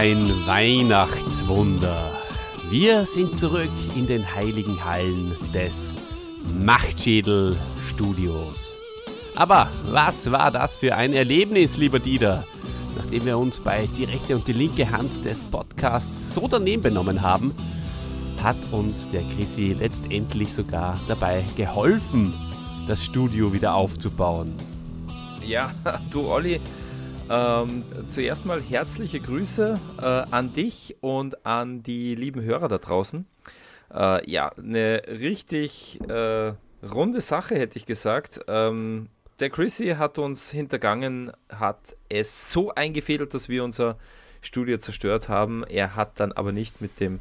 Ein Weihnachtswunder. Wir sind zurück in den heiligen Hallen des Machtschädel Studios. Aber was war das für ein Erlebnis, lieber Dieter? Nachdem wir uns bei die rechte und die linke Hand des Podcasts so daneben benommen haben, hat uns der Chrissy letztendlich sogar dabei geholfen, das Studio wieder aufzubauen. Ja, du Olli, ähm, zuerst mal herzliche Grüße äh, an dich und an die lieben Hörer da draußen. Äh, ja, eine richtig äh, runde Sache hätte ich gesagt. Ähm, der Chrissy hat uns hintergangen, hat es so eingefädelt, dass wir unser Studio zerstört haben. Er hat dann aber nicht mit dem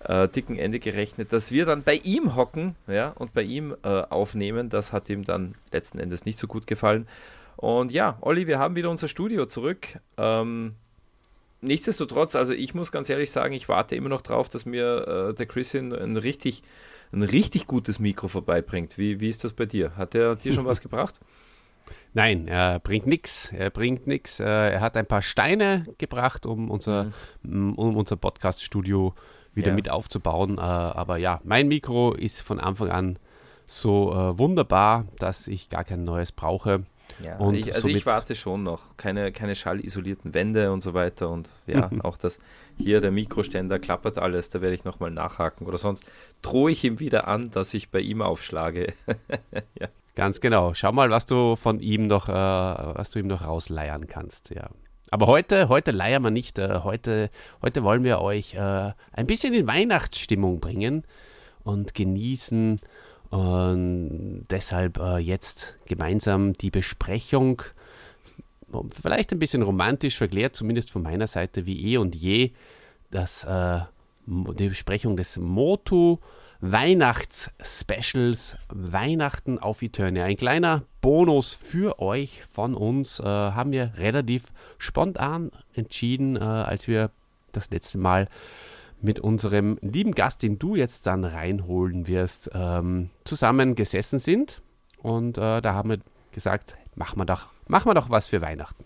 äh, dicken Ende gerechnet, dass wir dann bei ihm hocken ja, und bei ihm äh, aufnehmen. Das hat ihm dann letzten Endes nicht so gut gefallen. Und ja, Olli, wir haben wieder unser Studio zurück. Ähm, nichtsdestotrotz, also ich muss ganz ehrlich sagen, ich warte immer noch drauf, dass mir äh, der Christian ein richtig, ein richtig gutes Mikro vorbeibringt. Wie, wie ist das bei dir? Hat er dir schon was gebracht? Nein, er bringt nichts. Er bringt nichts. Äh, er hat ein paar Steine gebracht, um unser, mhm. um unser Podcast-Studio wieder ja. mit aufzubauen. Äh, aber ja, mein Mikro ist von Anfang an so äh, wunderbar, dass ich gar kein neues brauche. Ja, und ich, also ich warte schon noch. Keine, keine schallisolierten Wände und so weiter. Und ja, auch das hier, der Mikroständer klappert alles, da werde ich nochmal nachhaken. Oder sonst drohe ich ihm wieder an, dass ich bei ihm aufschlage. ja. Ganz genau. Schau mal, was du von ihm noch, äh, was du ihm noch rausleiern kannst, ja. Aber heute, heute leiern wir nicht. Äh, heute, heute wollen wir euch äh, ein bisschen in Weihnachtsstimmung bringen und genießen und deshalb äh, jetzt gemeinsam die Besprechung, vielleicht ein bisschen romantisch verklärt, zumindest von meiner Seite wie eh und je, das, äh, die Besprechung des Motu Weihnachts-Specials Weihnachten auf Eternia. Ein kleiner Bonus für euch von uns äh, haben wir relativ spontan entschieden, äh, als wir das letzte Mal mit unserem lieben Gast, den du jetzt dann reinholen wirst, ähm, zusammen gesessen sind. Und äh, da haben wir gesagt, machen wir, doch, machen doch was für Weihnachten.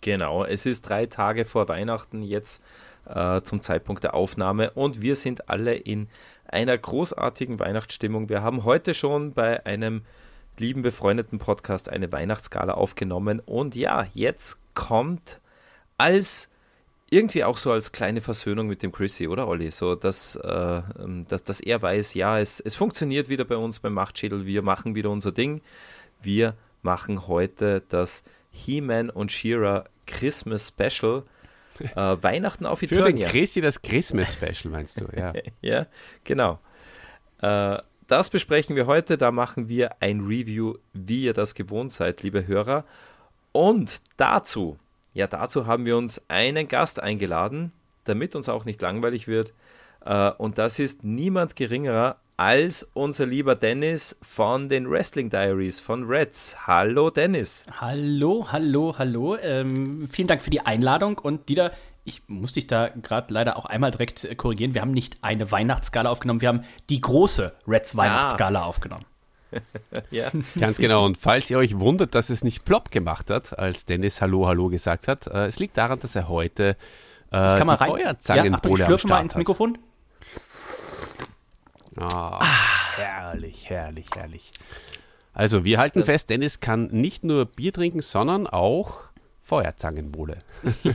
Genau, es ist drei Tage vor Weihnachten jetzt äh, zum Zeitpunkt der Aufnahme und wir sind alle in einer großartigen Weihnachtsstimmung. Wir haben heute schon bei einem lieben befreundeten Podcast eine Weihnachtsgala aufgenommen und ja, jetzt kommt als irgendwie auch so als kleine Versöhnung mit dem Chrissy, oder Olli? So, dass, äh, ähm, dass, dass er weiß, ja, es, es funktioniert wieder bei uns beim Machtschädel, wir machen wieder unser Ding. Wir machen heute das He-Man und She-Ra Christmas Special. Äh, Weihnachten auf Eternia. Für den Chrissy das Christmas Special, meinst du? Ja, ja genau. Äh, das besprechen wir heute. Da machen wir ein Review, wie ihr das gewohnt seid, liebe Hörer. Und dazu ja, dazu haben wir uns einen Gast eingeladen, damit uns auch nicht langweilig wird. Äh, und das ist niemand geringerer als unser lieber Dennis von den Wrestling Diaries von Reds. Hallo Dennis. Hallo, hallo, hallo. Ähm, vielen Dank für die Einladung und Dieter, ich muss dich da gerade leider auch einmal direkt korrigieren. Wir haben nicht eine Weihnachtsskala aufgenommen, wir haben die große Reds Weihnachtsskala ah. aufgenommen. Ja. Ganz genau. Und falls ihr euch wundert, dass es nicht plopp gemacht hat, als Dennis Hallo, Hallo gesagt hat, äh, es liegt daran, dass er heute äh, ich kann mal rein. Feuerzangenbowle ja, ich schlürfe mal ins Mikrofon. Oh, ah. Herrlich, herrlich, herrlich. Also, wir halten fest, Dennis kann nicht nur Bier trinken, sondern auch Feuerzangenbowle.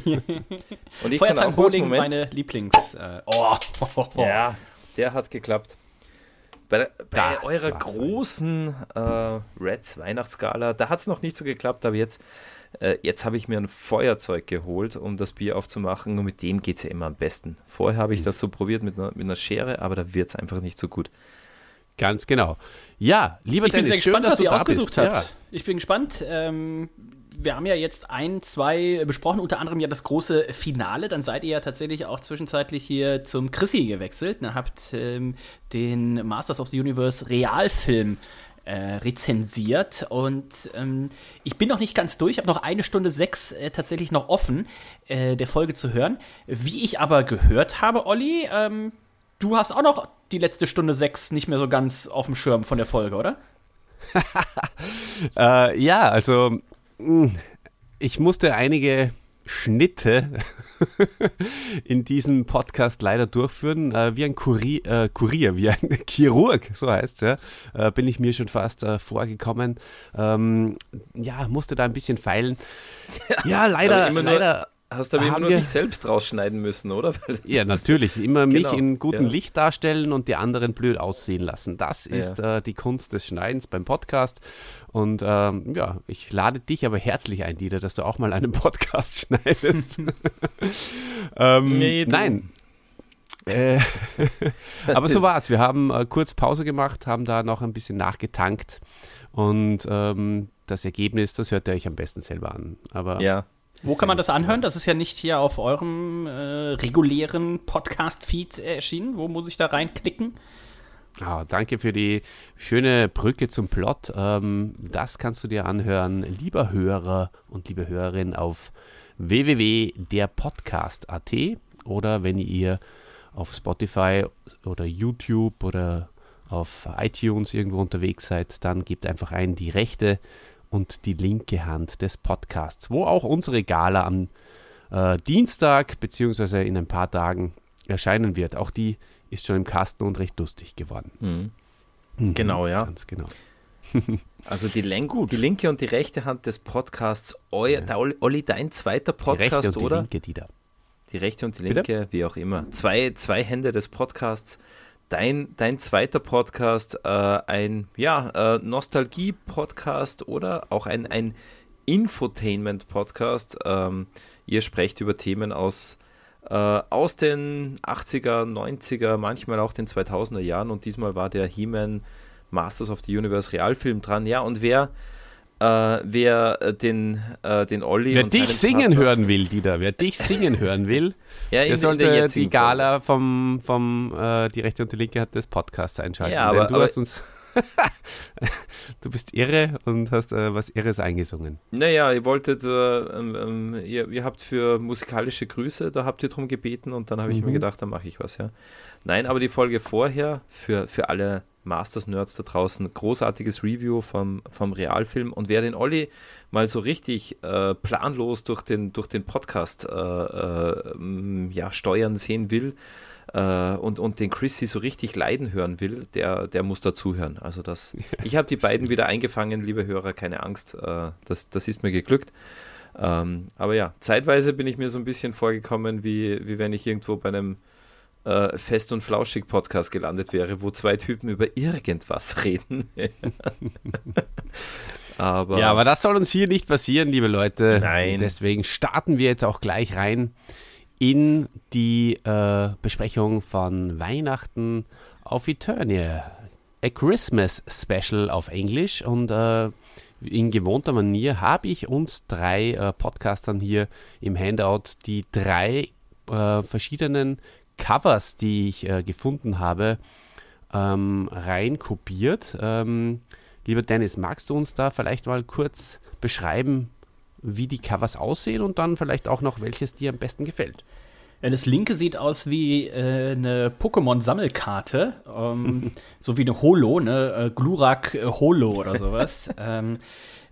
Und ich Feuerzangenbowle meine Lieblings. Äh, oh. Ja, der hat geklappt. Bei, bei eurer großen äh, Reds Weihnachtsgala, da hat es noch nicht so geklappt, aber jetzt, äh, jetzt habe ich mir ein Feuerzeug geholt, um das Bier aufzumachen und mit dem geht es ja immer am besten. Vorher habe ich mhm. das so probiert mit einer, mit einer Schere, aber da wird es einfach nicht so gut. Ganz genau. Ja, lieber ich Dennis, bin sehr schön, gespannt, was ihr ausgesucht habt. Ja. Ich bin gespannt. Ähm, wir haben ja jetzt ein, zwei besprochen, unter anderem ja das große Finale. Dann seid ihr ja tatsächlich auch zwischenzeitlich hier zum Chrissy gewechselt. Ne? Habt ähm, den Masters of the Universe Realfilm äh, rezensiert und ähm, ich bin noch nicht ganz durch, Ich habe noch eine Stunde sechs äh, tatsächlich noch offen, äh, der Folge zu hören. Wie ich aber gehört habe, Olli, ähm, du hast auch noch die letzte Stunde sechs nicht mehr so ganz auf dem Schirm von der Folge, oder? äh, ja, also ich musste einige Schnitte in diesem Podcast leider durchführen. Äh, wie ein Kurier, äh, Kurier, wie ein Chirurg, so heißt es ja, äh, bin ich mir schon fast äh, vorgekommen. Ähm, ja, musste da ein bisschen feilen. Ja, leider, leider Hast du aber immer nur dich selbst rausschneiden müssen, oder? ja, natürlich. Immer genau. mich in gutem ja. Licht darstellen und die anderen blöd aussehen lassen. Das ist ja. äh, die Kunst des Schneidens beim Podcast. Und ähm, ja, ich lade dich aber herzlich ein, Dieter, dass du auch mal einen Podcast schneidest. ähm, nee, nein. Äh, aber so war es. Wir haben äh, kurz Pause gemacht, haben da noch ein bisschen nachgetankt und ähm, das Ergebnis, das hört ihr euch am besten selber an. Aber ja. Wo kann man das anhören? Das ist ja nicht hier auf eurem äh, regulären Podcast-Feed erschienen. Wo muss ich da reinklicken? Oh, danke für die schöne Brücke zum Plot. Ähm, das kannst du dir anhören, lieber Hörer und liebe Hörerin, auf www.derpodcast.at oder wenn ihr auf Spotify oder YouTube oder auf iTunes irgendwo unterwegs seid, dann gebt einfach ein die rechte und die linke Hand des Podcasts, wo auch unsere Gala am äh, Dienstag bzw. in ein paar Tagen erscheinen wird. Auch die ist schon im Kasten und recht lustig geworden. Mhm. Mhm, genau, ja. Ganz genau. also die, die linke und die rechte Hand des Podcasts, eu, ja. Olli, dein zweiter Podcast, die rechte und oder? Die linke, die da. Die rechte und die linke, Bitte? wie auch immer. Zwei, zwei Hände des Podcasts dein, dein zweiter Podcast äh, ein ja, äh, Nostalgie-Podcast oder auch ein, ein Infotainment-Podcast. Ähm, ihr sprecht über Themen aus, äh, aus den 80er, 90er, manchmal auch den 2000er Jahren und diesmal war der He-Man Masters of the Universe Realfilm dran. Ja, und wer wer äh, den, äh, den Olli. Wer dich singen Partner, hören will, Dieter, wer dich singen hören will, ja, der sollte die Gala vom, vom äh, Die Rechte und die Linke hat des Podcasts einschalten. Ja, aber, du hast uns. du bist irre und hast äh, was Irres eingesungen. Naja, ihr wolltet, äh, ähm, ähm, ihr, ihr, habt für musikalische Grüße, da habt ihr drum gebeten und dann habe ich mhm. mir gedacht, da mache ich was, ja. Nein, aber die Folge vorher für, für alle Masters-Nerds da draußen, großartiges Review vom, vom Realfilm. Und wer den Olli mal so richtig äh, planlos durch den, durch den Podcast äh, äh, ja, steuern sehen will äh, und, und den Chrissy so richtig leiden hören will, der, der muss dazuhören. Also das, ich habe die beiden wieder eingefangen, liebe Hörer, keine Angst, äh, das, das ist mir geglückt. Ähm, aber ja, zeitweise bin ich mir so ein bisschen vorgekommen, wie, wie wenn ich irgendwo bei einem äh, Fest und Flauschig Podcast gelandet wäre, wo zwei Typen über irgendwas reden. aber ja, aber das soll uns hier nicht passieren, liebe Leute. Nein. Deswegen starten wir jetzt auch gleich rein in die äh, Besprechung von Weihnachten auf Eternia. A Christmas Special auf Englisch und äh, in gewohnter Manier habe ich uns drei äh, Podcastern hier im Handout die drei äh, verschiedenen Covers, die ich äh, gefunden habe, ähm, reinkopiert. Ähm, lieber Dennis, magst du uns da vielleicht mal kurz beschreiben, wie die Covers aussehen und dann vielleicht auch noch, welches dir am besten gefällt? Das linke sieht aus wie äh, eine Pokémon-Sammelkarte, ähm, so wie eine Holo, ne? Äh, Glurak äh, Holo oder sowas. ähm,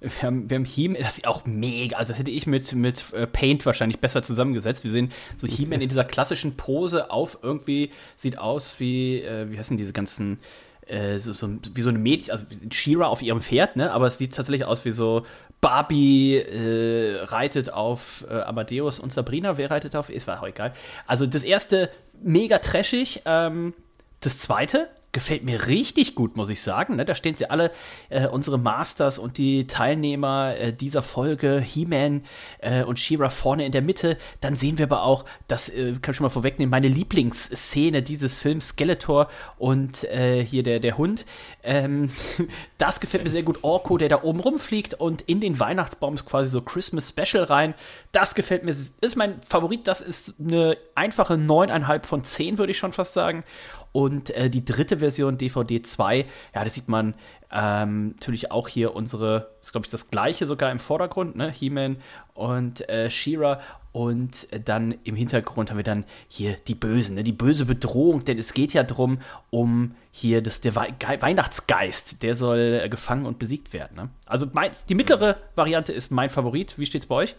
wir haben, wir haben He das ist auch mega, also das hätte ich mit, mit äh, Paint wahrscheinlich besser zusammengesetzt. Wir sehen so He-Man in dieser klassischen Pose auf irgendwie, sieht aus wie, äh, wie heißen diese ganzen, äh, so, so, wie so eine Mädchen, also Shira auf ihrem Pferd, ne? Aber es sieht tatsächlich aus wie so Barbie äh, reitet auf äh, Amadeus und Sabrina, wer reitet auf? Ist war auch egal. Also das erste mega trashig. Ähm, das zweite gefällt mir richtig gut, muss ich sagen. Ne? Da stehen sie alle, äh, unsere Masters und die Teilnehmer äh, dieser Folge, He-Man äh, und She-Ra vorne in der Mitte. Dann sehen wir aber auch, das äh, kann ich schon mal vorwegnehmen, meine Lieblingsszene dieses Films, Skeletor und äh, hier der, der Hund. Ähm, das gefällt mir sehr gut. Orko, der da oben rumfliegt und in den Weihnachtsbaum ist quasi so Christmas Special rein. Das gefällt mir, ist mein Favorit. Das ist eine einfache 9,5 von 10, würde ich schon fast sagen. Und äh, die dritte Version, DVD 2, ja, da sieht man ähm, natürlich auch hier unsere, ist glaube ich das gleiche sogar im Vordergrund, ne? He-Man und äh, She-Ra. Und dann im Hintergrund haben wir dann hier die Bösen, ne? die böse Bedrohung, denn es geht ja darum, um hier das, der We Weihnachtsgeist, der soll äh, gefangen und besiegt werden. Ne? Also mein, die mittlere Variante ist mein Favorit. Wie steht es bei euch?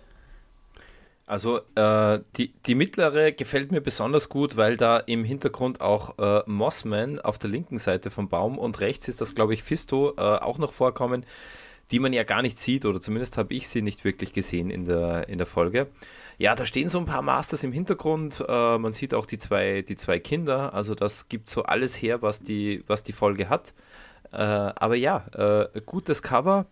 Also äh, die, die mittlere gefällt mir besonders gut, weil da im Hintergrund auch äh, Mossman auf der linken Seite vom Baum und rechts ist das, glaube ich, Fisto äh, auch noch vorkommen, die man ja gar nicht sieht oder zumindest habe ich sie nicht wirklich gesehen in der, in der Folge. Ja, da stehen so ein paar Masters im Hintergrund. Äh, man sieht auch die zwei, die zwei Kinder. Also das gibt so alles her, was die, was die Folge hat. Äh, aber ja, äh, gutes Cover.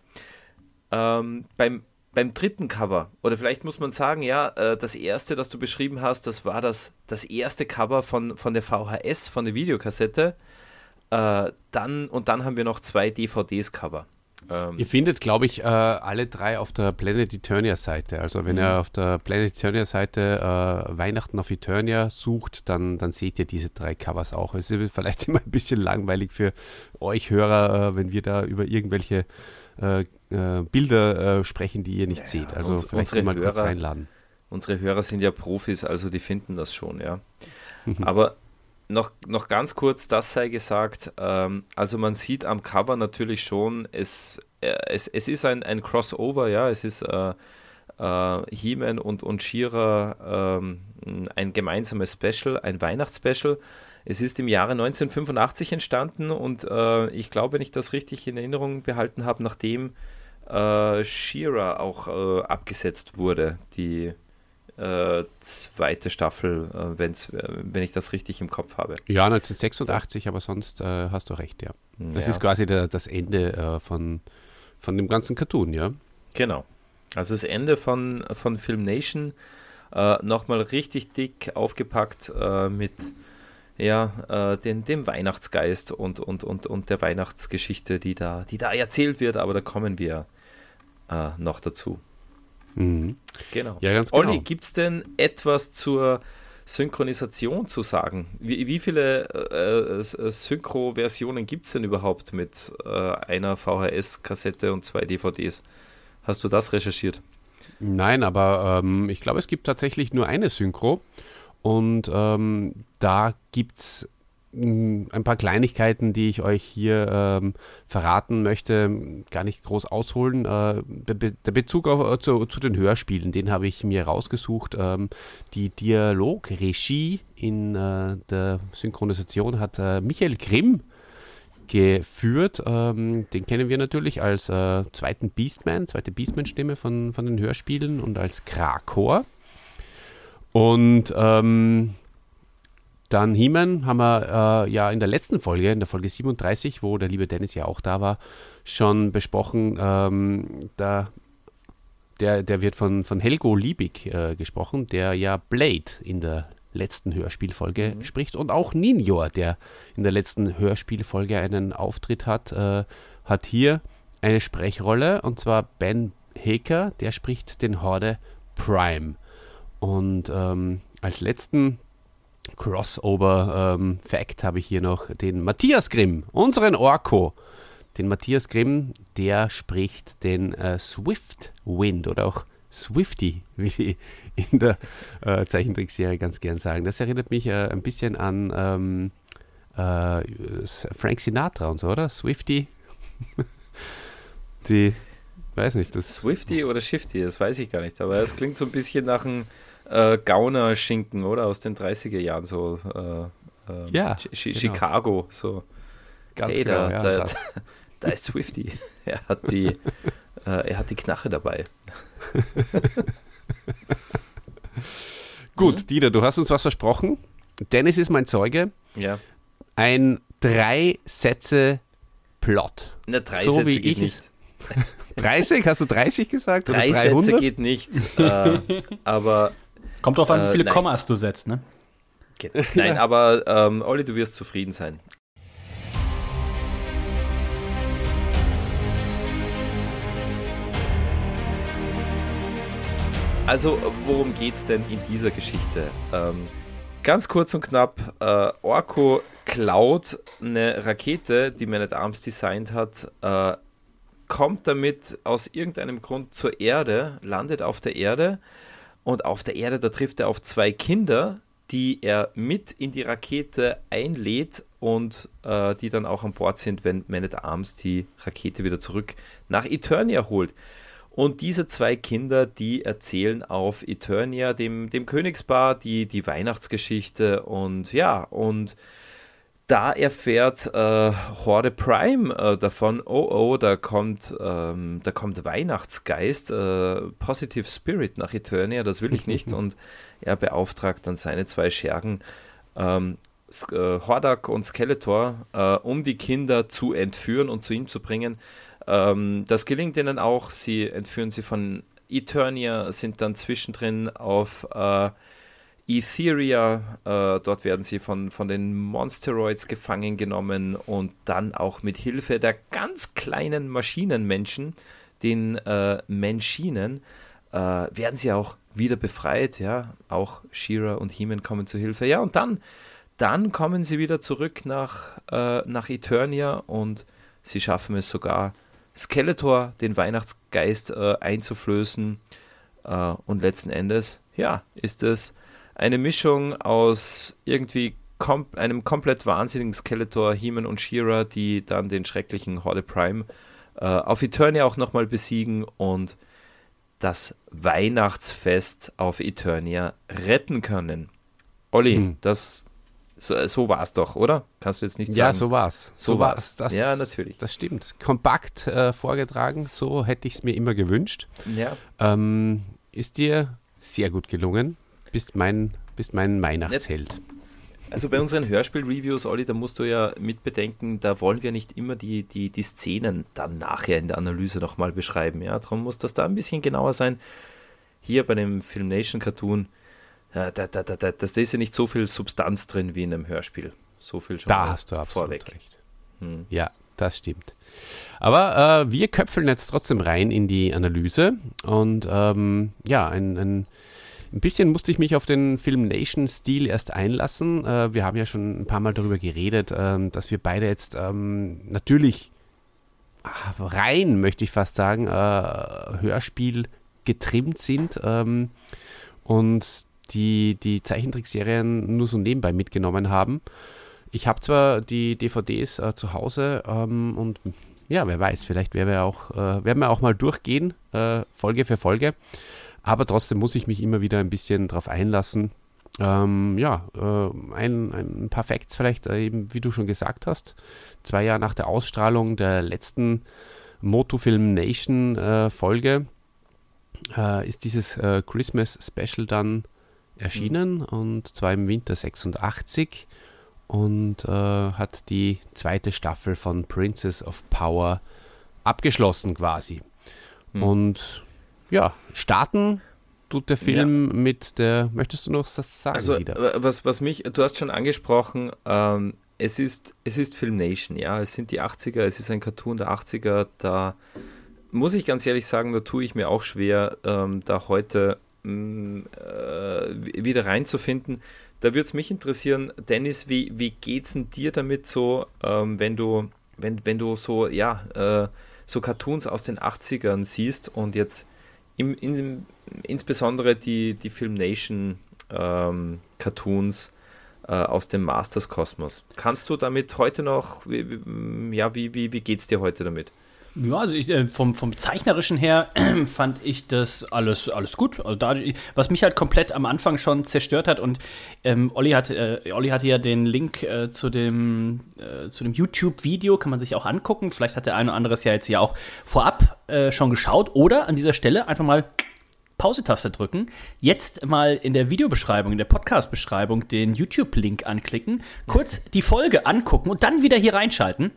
Ähm, beim, beim dritten Cover, oder vielleicht muss man sagen, ja, äh, das erste, das du beschrieben hast, das war das, das erste Cover von, von der VHS, von der Videokassette. Äh, dann, und dann haben wir noch zwei DVDs-Cover. Ähm, ihr findet, glaube ich, äh, alle drei auf der Planet Eternia Seite. Also wenn mhm. ihr auf der Planet Eternia Seite äh, Weihnachten auf Eternia sucht, dann, dann seht ihr diese drei Covers auch. Es ist vielleicht immer ein bisschen langweilig für euch Hörer, wenn wir da über irgendwelche äh, Bilder äh, sprechen, die ihr nicht ja, seht. Also uns, vielleicht mal Hörer, kurz reinladen. Unsere Hörer sind ja Profis, also die finden das schon, ja. Aber noch, noch ganz kurz, das sei gesagt. Ähm, also man sieht am Cover natürlich schon, es, äh, es, es ist ein, ein Crossover, ja, es ist äh, äh, He-Man und, und She-Ra ähm, ein gemeinsames Special, ein Weihnachtsspecial. Es ist im Jahre 1985 entstanden und äh, ich glaube, wenn ich das richtig in Erinnerung behalten habe, nachdem äh, She-Ra auch äh, abgesetzt wurde, die äh, zweite Staffel, äh, wenn's, äh, wenn ich das richtig im Kopf habe. Ja, 1986, aber sonst äh, hast du recht, ja. Das ja. ist quasi der, das Ende äh, von, von dem ganzen Cartoon, ja. Genau. Also das Ende von, von Film Nation äh, nochmal richtig dick aufgepackt mit ja, den, dem Weihnachtsgeist und, und, und, und der Weihnachtsgeschichte, die da, die da erzählt wird, aber da kommen wir noch dazu. Mhm. Genau. Ja, ganz genau. Olli, gibt es denn etwas zur Synchronisation zu sagen? Wie, wie viele äh, äh Synchro-Versionen gibt es denn überhaupt mit äh, einer VHS-Kassette und zwei DVDs? Hast du das recherchiert? Nein, aber ähm, ich glaube, es gibt tatsächlich nur eine Synchro. Und ähm, da gibt es ein paar Kleinigkeiten, die ich euch hier ähm, verraten möchte, gar nicht groß ausholen. Äh, der Bezug auf, äh, zu, zu, den Hörspielen, den habe ich mir rausgesucht. Ähm, die Dialogregie in äh, der Synchronisation hat äh, Michael Grimm geführt. Ähm, den kennen wir natürlich als äh, zweiten Beastman, zweite Beastman-Stimme von, von den Hörspielen und als Krakor. Und ähm, dann He-Man haben wir äh, ja in der letzten Folge, in der Folge 37, wo der liebe Dennis ja auch da war, schon besprochen. Ähm, da, der, der wird von, von Helgo Liebig äh, gesprochen, der ja Blade in der letzten Hörspielfolge mhm. spricht und auch Ninjor, der in der letzten Hörspielfolge einen Auftritt hat, äh, hat hier eine Sprechrolle und zwar Ben Haker, der spricht den Horde Prime. Und ähm, als letzten Crossover-Fact ähm, habe ich hier noch den Matthias Grimm, unseren Orko. Den Matthias Grimm, der spricht den äh, Swift Wind oder auch Swifty, wie sie in der äh, Zeichentrickserie ganz gern sagen. Das erinnert mich äh, ein bisschen an ähm, äh, Frank Sinatra und so, oder? Swifty. Die, weiß nicht. Das Swifty oder Shifty, das weiß ich gar nicht, aber es klingt so ein bisschen nach einem äh, Gauner-Schinken, oder? Aus den 30er Jahren, so äh, äh, ja, Ch genau. Chicago, so. Ganz hey, genau, da, ja, da, da, ist Swifty. er hat die, äh, er hat die Knache dabei. Gut, mhm. Dieter, du hast uns was versprochen. Dennis ist mein Zeuge. Ja. Ein drei Sätze Plot. Na, drei so Sätze wie geht ich nicht. 30? Hast du 30 gesagt? Drei Sätze geht nicht. Äh, aber Kommt drauf an, wie viele äh, Kommas du setzt, ne? Nein, aber ähm, Olli, du wirst zufrieden sein. Also, worum geht es denn in dieser Geschichte? Ähm, ganz kurz und knapp, äh, Orko klaut eine Rakete, die Man at Arms designt hat, äh, kommt damit aus irgendeinem Grund zur Erde, landet auf der Erde und auf der Erde, da trifft er auf zwei Kinder, die er mit in die Rakete einlädt und äh, die dann auch an Bord sind, wenn Man at Arms die Rakete wieder zurück nach Eternia holt. Und diese zwei Kinder, die erzählen auf Eternia, dem, dem Königspaar, die, die Weihnachtsgeschichte und ja, und da erfährt äh, Horde Prime äh, davon, oh oh, da kommt, ähm, da kommt Weihnachtsgeist, äh, Positive Spirit nach Eternia, das will ich nicht. und er beauftragt dann seine zwei Schergen, ähm, äh, Hordak und Skeletor, äh, um die Kinder zu entführen und zu ihm zu bringen. Ähm, das gelingt ihnen auch. Sie entführen sie von Eternia, sind dann zwischendrin auf äh, Etheria. Äh, dort werden sie von, von den Monsteroids gefangen genommen und dann auch mit Hilfe der ganz kleinen Maschinenmenschen, den äh, Menschinen, äh, werden sie auch wieder befreit. Ja, auch Shira und Heeman kommen zu Hilfe. Ja, und dann, dann kommen sie wieder zurück nach, äh, nach Eternia und sie schaffen es sogar, Skeletor, den Weihnachtsgeist, äh, einzuflößen. Äh, und letzten Endes, ja, ist es eine Mischung aus irgendwie kom einem komplett wahnsinnigen Skeletor, He-Man und She-Ra, die dann den schrecklichen Horde Prime äh, auf Eternia auch nochmal besiegen und das Weihnachtsfest auf Eternia retten können. Olli, hm. das so, so war es doch, oder? Kannst du jetzt nicht sagen? Ja, so war es. So, so war es. Ja, natürlich. Das stimmt. Kompakt äh, vorgetragen, so hätte ich es mir immer gewünscht. Ja. Ähm, ist dir sehr gut gelungen bist mein, bist mein Weihnachtsheld. Also bei unseren Hörspiel-Reviews, Olli, da musst du ja mitbedenken, da wollen wir nicht immer die, die, die Szenen dann nachher in der Analyse nochmal beschreiben. Ja? Darum muss das da ein bisschen genauer sein. Hier bei dem Filmnation Cartoon, äh, da, da, da, da, da ist ja nicht so viel Substanz drin wie in einem Hörspiel. So viel schon da hast du absolut vorweg. recht. Hm. Ja, das stimmt. Aber äh, wir köpfeln jetzt trotzdem rein in die Analyse und ähm, ja, ein, ein ein bisschen musste ich mich auf den Film Nation-Stil erst einlassen. Äh, wir haben ja schon ein paar Mal darüber geredet, äh, dass wir beide jetzt ähm, natürlich ah, rein, möchte ich fast sagen, äh, Hörspiel getrimmt sind ähm, und die, die Zeichentrickserien nur so nebenbei mitgenommen haben. Ich habe zwar die DVDs äh, zu Hause ähm, und ja, wer weiß, vielleicht werden wir auch, äh, werden wir auch mal durchgehen, äh, Folge für Folge. Aber trotzdem muss ich mich immer wieder ein bisschen darauf einlassen. Ähm, ja, äh, ein, ein paar Facts vielleicht, äh, eben wie du schon gesagt hast. Zwei Jahre nach der Ausstrahlung der letzten Motofilm Nation äh, Folge äh, ist dieses äh, Christmas Special dann erschienen mhm. und zwar im Winter 86 und äh, hat die zweite Staffel von Princess of Power abgeschlossen quasi. Mhm. Und ja, starten tut der Film ja. mit der. Möchtest du noch was sagen? Also, wieder? was, was mich, du hast schon angesprochen, ähm, es ist, es ist Filmnation, ja. Es sind die 80er, es ist ein Cartoon der 80er. Da muss ich ganz ehrlich sagen, da tue ich mir auch schwer, ähm, da heute mh, mm, äh, wieder reinzufinden. Da würde es mich interessieren, Dennis, wie, wie es denn dir damit so, ähm, wenn du, wenn, wenn du so, ja, äh, so Cartoons aus den 80ern siehst und jetzt im, in, insbesondere die, die Filmnation ähm, Cartoons äh, aus dem Masters Kosmos. Kannst du damit heute noch, wie, ja, wie, wie, wie geht es dir heute damit? Ja, also ich, äh, vom, vom Zeichnerischen her fand ich das alles, alles gut. Also da, was mich halt komplett am Anfang schon zerstört hat und ähm, Olli, hat, äh, Olli hatte ja den Link äh, zu dem, äh, dem YouTube-Video, kann man sich auch angucken. Vielleicht hat der eine oder andere es ja jetzt ja auch vorab äh, schon geschaut oder an dieser Stelle einfach mal Pause-Taste drücken, jetzt mal in der Videobeschreibung, in der Podcast-Beschreibung den YouTube-Link anklicken, kurz die Folge angucken und dann wieder hier reinschalten.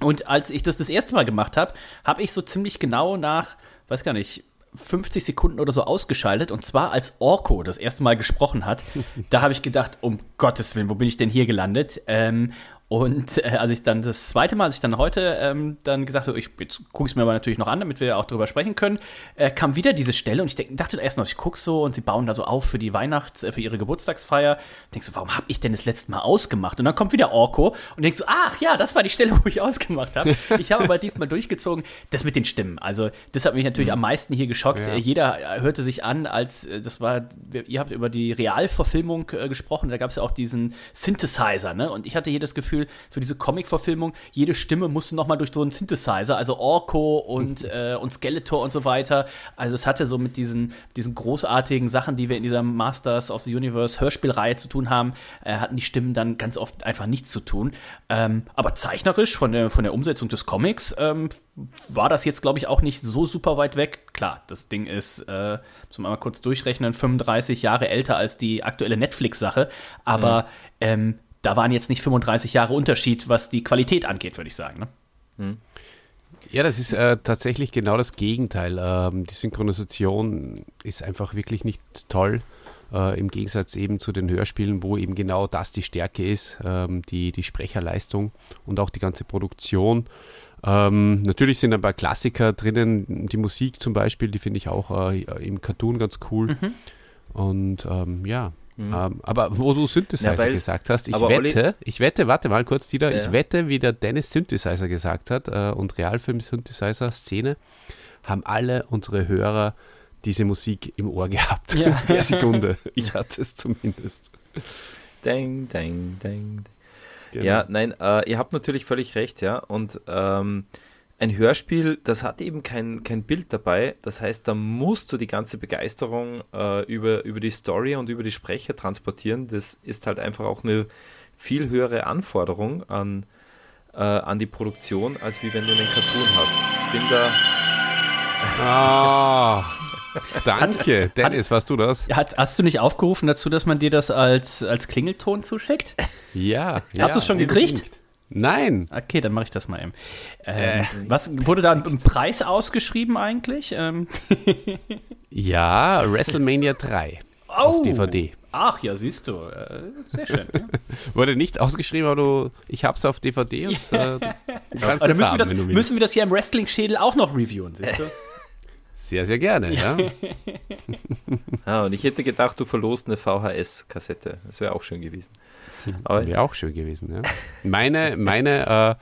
Und als ich das das erste Mal gemacht habe, habe ich so ziemlich genau nach, weiß gar nicht, 50 Sekunden oder so ausgeschaltet und zwar als Orko das erste Mal gesprochen hat. da habe ich gedacht, um Gottes Willen, wo bin ich denn hier gelandet? Ähm, und äh, als ich dann das zweite Mal, als ich dann heute ähm, dann gesagt habe, ich gucke es mir aber natürlich noch an, damit wir auch darüber sprechen können, äh, kam wieder diese Stelle und ich denk, dachte erst noch, ich gucke so und sie bauen da so auf für die Weihnachts-, äh, für ihre Geburtstagsfeier. Denkst so, warum habe ich denn das letzte Mal ausgemacht? Und dann kommt wieder Orko und denkst so, ach ja, das war die Stelle, wo ich ausgemacht habe. Ich habe aber diesmal durchgezogen, das mit den Stimmen. Also das hat mich natürlich mhm. am meisten hier geschockt. Ja. Jeder hörte sich an, als äh, das war, ihr habt über die Realverfilmung äh, gesprochen, da gab es ja auch diesen Synthesizer, ne? Und ich hatte hier das Gefühl, Gefühl, für diese Comic-Verfilmung, jede Stimme musste nochmal durch so einen Synthesizer, also Orko und, äh, und Skeletor und so weiter. Also es hatte so mit diesen, diesen großartigen Sachen, die wir in dieser Masters of the Universe Hörspielreihe zu tun haben, äh, hatten die Stimmen dann ganz oft einfach nichts zu tun. Ähm, aber zeichnerisch von der, von der Umsetzung des Comics ähm, war das jetzt, glaube ich, auch nicht so super weit weg. Klar, das Ding ist, äh, muss man mal kurz durchrechnen, 35 Jahre älter als die aktuelle Netflix-Sache. Aber mhm. ähm, da waren jetzt nicht 35 Jahre Unterschied, was die Qualität angeht, würde ich sagen. Ne? Mhm. Ja, das ist äh, tatsächlich genau das Gegenteil. Ähm, die Synchronisation ist einfach wirklich nicht toll. Äh, Im Gegensatz eben zu den Hörspielen, wo eben genau das die Stärke ist, ähm, die, die Sprecherleistung und auch die ganze Produktion. Ähm, natürlich sind ein paar Klassiker drinnen, die Musik zum Beispiel, die finde ich auch äh, im Cartoon ganz cool. Mhm. Und ähm, ja, mhm. ähm, aber wo du Synthesizer ja, gesagt hast, ich wette, Olli, ich wette, warte mal kurz, Dieter, ja. ich wette, wie der Dennis Synthesizer gesagt hat äh, und Realfilm-Synthesizer-Szene, haben alle unsere Hörer diese Musik im Ohr gehabt. Ja. In der Sekunde. Ich hatte es zumindest. Ding, ding, ding. Genau. Ja, nein, äh, ihr habt natürlich völlig recht, ja. Und ähm, ein Hörspiel, das hat eben kein, kein Bild dabei. Das heißt, da musst du die ganze Begeisterung äh, über, über die Story und über die Sprecher transportieren. Das ist halt einfach auch eine viel höhere Anforderung an, äh, an die Produktion, als wie wenn du einen Cartoon hast. Ich bin da. Ah. Danke, Dennis, warst du das? Hat, hast du nicht aufgerufen dazu, dass man dir das als, als Klingelton zuschickt? Ja. Hast ja, du es schon gekriegt? Nein. Okay, dann mache ich das mal eben. Ähm, äh. Was wurde da ein Preis ausgeschrieben eigentlich? Ähm. ja, WrestleMania 3 oh. auf DVD. Ach ja, siehst du. Äh, sehr schön. Ja. Wurde nicht ausgeschrieben, aber du, ich habe es auf DVD und äh, du kannst es müssen, haben, wir das, müssen wir das hier im Wrestling-Schädel auch noch reviewen, siehst du? Sehr, sehr gerne, ja. ah, und ich hätte gedacht, du verlost eine VHS-Kassette. Das wäre auch schön gewesen. Wäre auch schön gewesen, ja. Meine, meine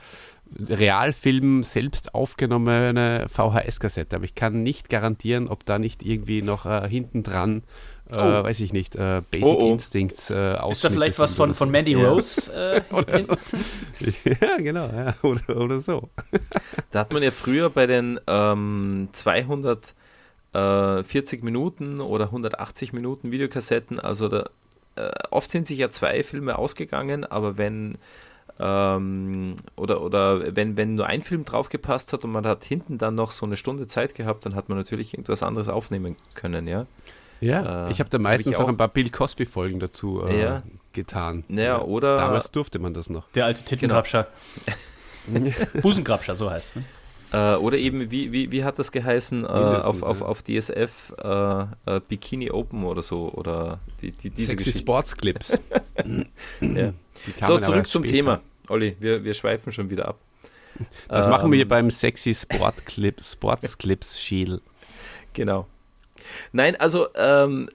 äh, Realfilm selbst aufgenommene VHS-Kassette, aber ich kann nicht garantieren, ob da nicht irgendwie noch äh, hinten dran äh, oh. weiß ich nicht, äh, Basic oh, oh. Instincts äh, Ist da vielleicht was von, von Mandy ja. Rose? Äh, oder, ja, genau, ja, oder, oder so. Da hat man ja früher bei den ähm, 240 äh, Minuten oder 180 Minuten Videokassetten, also da, äh, oft sind sich ja zwei Filme ausgegangen, aber wenn ähm, oder, oder wenn, wenn nur ein Film draufgepasst hat und man hat hinten dann noch so eine Stunde Zeit gehabt, dann hat man natürlich irgendwas anderes aufnehmen können, ja. Ja, äh, ich habe da meistens hab auch, auch, ein paar Bill Cosby-Folgen dazu äh, ja. getan. Ja, oder. Damals durfte man das noch. Der alte Tittengrabscher. Genau. Busengrabscher, so heißt es. Ne? Äh, oder eben, wie, wie, wie hat das geheißen äh, auf, auf, auf DSF? Äh, äh, Bikini Open oder so? Oder die, die, diese Sexy Geschichte. Sports Clips. ja. So, zurück zum später. Thema. Olli, wir, wir schweifen schon wieder ab. Was ähm, machen wir hier ähm, beim Sexy Sport Clip, Sports Clips Schädel? Genau. Nein, also ähm,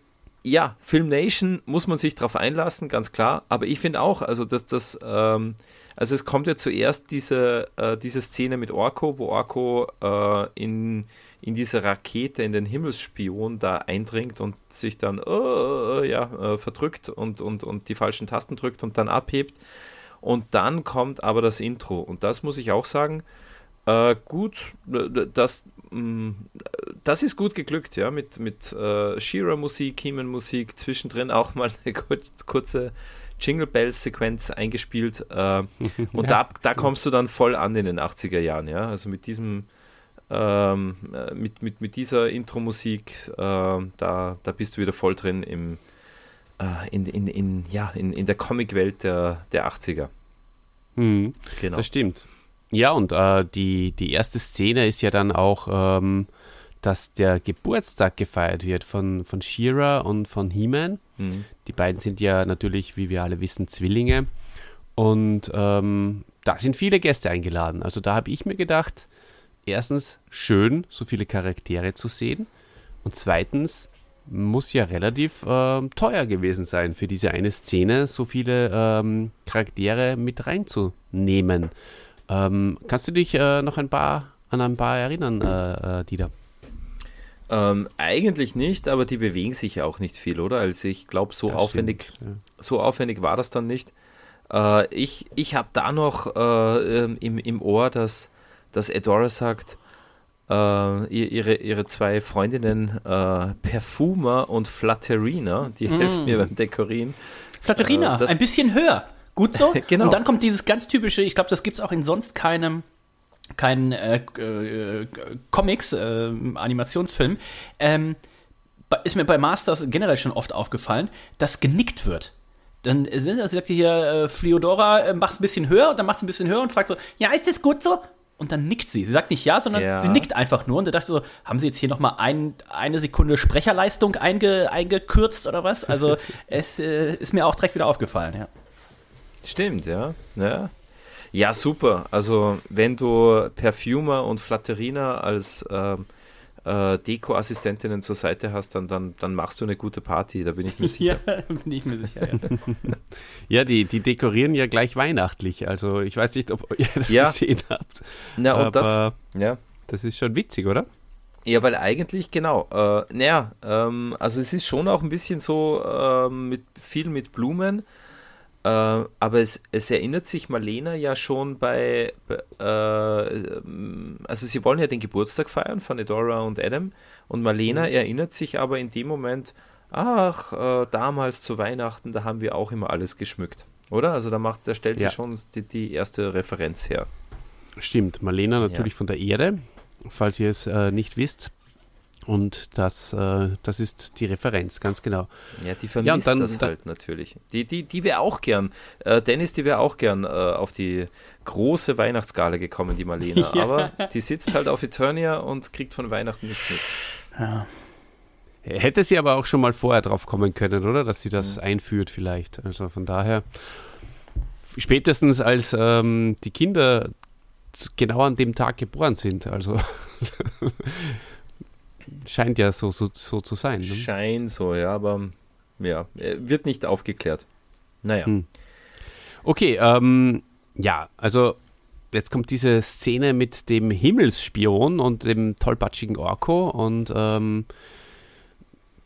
ja, Film Nation muss man sich darauf einlassen, ganz klar. Aber ich finde auch, also dass das, ähm, also es kommt ja zuerst diese, äh, diese Szene mit Orko, wo Orko äh, in, in diese Rakete, in den Himmelsspion da eindringt und sich dann uh, ja, äh, verdrückt und, und, und die falschen Tasten drückt und dann abhebt. Und dann kommt aber das Intro. Und das muss ich auch sagen, äh, gut, das, mm, das ist gut geglückt, ja, mit, mit äh, Shira-Musik, He-Man-Musik, zwischendrin auch mal eine kurze Jingle Bells-Sequenz eingespielt. Äh, und da, da kommst du dann voll an in den 80er Jahren, ja. Also mit diesem, ähm, äh, mit, mit, mit dieser Intro-Musik, äh, da, da bist du wieder voll drin im, äh, in, in, in, ja, in, in der Comic-Welt der, der 80er. Mhm, genau. Das stimmt. Ja, und äh, die, die erste Szene ist ja dann auch, ähm, dass der Geburtstag gefeiert wird von, von Shira und von He-Man. Mhm. Die beiden sind ja natürlich, wie wir alle wissen, Zwillinge. Und ähm, da sind viele Gäste eingeladen. Also da habe ich mir gedacht, erstens schön, so viele Charaktere zu sehen. Und zweitens muss ja relativ äh, teuer gewesen sein, für diese eine Szene so viele ähm, Charaktere mit reinzunehmen. Ähm, kannst du dich äh, noch ein paar an ein paar erinnern, äh, äh, Dieter? Ähm, eigentlich nicht, aber die bewegen sich ja auch nicht viel, oder? Also ich glaube, so das aufwendig, stimmt, ja. so aufwendig war das dann nicht. Äh, ich ich habe da noch äh, im, im Ohr, dass, dass Edora sagt, äh, ihre, ihre zwei Freundinnen äh, Perfuma und Flatterina, die mm. helfen mir beim Dekorieren. Flatterina, äh, ein bisschen höher. Gut so. genau. Und dann kommt dieses ganz typische, ich glaube, das gibt es auch in sonst keinem keinen äh, äh, Comics, äh, Animationsfilm, ähm, ist mir bei Masters generell schon oft aufgefallen, dass genickt wird. Dann sind, also sagt hier, äh, Fliodora, äh, mach's ein bisschen höher und dann macht's ein bisschen höher und fragt so, ja, ist das gut so? Und dann nickt sie. Sie sagt nicht ja, sondern ja. sie nickt einfach nur. Und da dachte ich so, haben sie jetzt hier nochmal ein, eine Sekunde Sprecherleistung einge, eingekürzt oder was? Also es äh, ist mir auch direkt wieder aufgefallen, ja. Stimmt, ja. Ja, ja super. Also wenn du Perfumer und Flatterina als ähm, äh, Deko-Assistentinnen zur Seite hast, dann, dann, dann machst du eine gute Party, da bin ich mir sicher. ja, bin ich mir sicher, ja. ja, die, die dekorieren ja gleich weihnachtlich. Also ich weiß nicht, ob ihr das ja. gesehen habt. Na, und das, ja. das ist schon witzig, oder? Ja, weil eigentlich, genau, äh, naja, ähm, also es ist schon auch ein bisschen so äh, mit viel mit Blumen, äh, aber es, es, erinnert sich Marlena ja schon bei, äh, also sie wollen ja den Geburtstag feiern von Edora und Adam und Marlena mhm. erinnert sich aber in dem Moment, ach, äh, damals zu Weihnachten, da haben wir auch immer alles geschmückt, oder? Also da macht, da stellt ja. sie schon die, die, erste Referenz her. Stimmt, Marlena natürlich ja. von der Erde, falls ihr es äh, nicht wisst. Und das, äh, das ist die Referenz, ganz genau. Ja, die vermisst ja, dann, das halt natürlich. Die, die, die wäre auch gern, äh, Dennis, die wäre auch gern äh, auf die große Weihnachtsgala gekommen, die Marlena. ja. Aber die sitzt halt auf Eternia und kriegt von Weihnachten nichts mit. Ja. Hätte sie aber auch schon mal vorher drauf kommen können, oder? Dass sie das mhm. einführt vielleicht. Also von daher, spätestens als ähm, die Kinder genau an dem Tag geboren sind. Also Scheint ja so, so, so zu sein. Ne? Scheint so, ja, aber ja, wird nicht aufgeklärt. Naja. Hm. Okay, ähm, ja, also jetzt kommt diese Szene mit dem Himmelsspion und dem tollpatschigen Orko und ähm,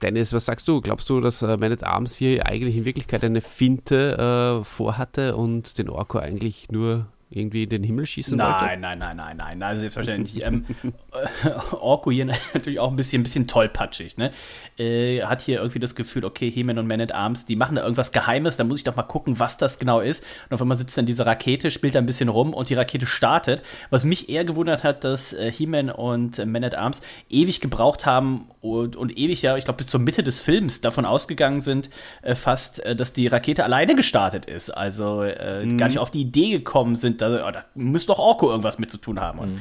Dennis, was sagst du? Glaubst du, dass äh, Man at Arms hier eigentlich in Wirklichkeit eine Finte äh, vorhatte und den Orko eigentlich nur irgendwie in den Himmel schießen nein, wollte? Nein, nein, nein, nein, nein, selbstverständlich. ähm, äh, Orko hier natürlich auch ein bisschen, ein bisschen tollpatschig, ne? Äh, hat hier irgendwie das Gefühl, okay, He-Man und Man at Arms, die machen da irgendwas Geheimes, da muss ich doch mal gucken, was das genau ist. Und auf einmal sitzt dann diese Rakete, spielt da ein bisschen rum und die Rakete startet. Was mich eher gewundert hat, dass äh, He-Man und äh, Man at Arms ewig gebraucht haben und, und ewig, ja, ich glaube, bis zur Mitte des Films davon ausgegangen sind, äh, fast, äh, dass die Rakete alleine gestartet ist. Also mhm. gar nicht auf die Idee gekommen sind, da, oh, da müsste doch Orko irgendwas mit zu tun haben. Mhm.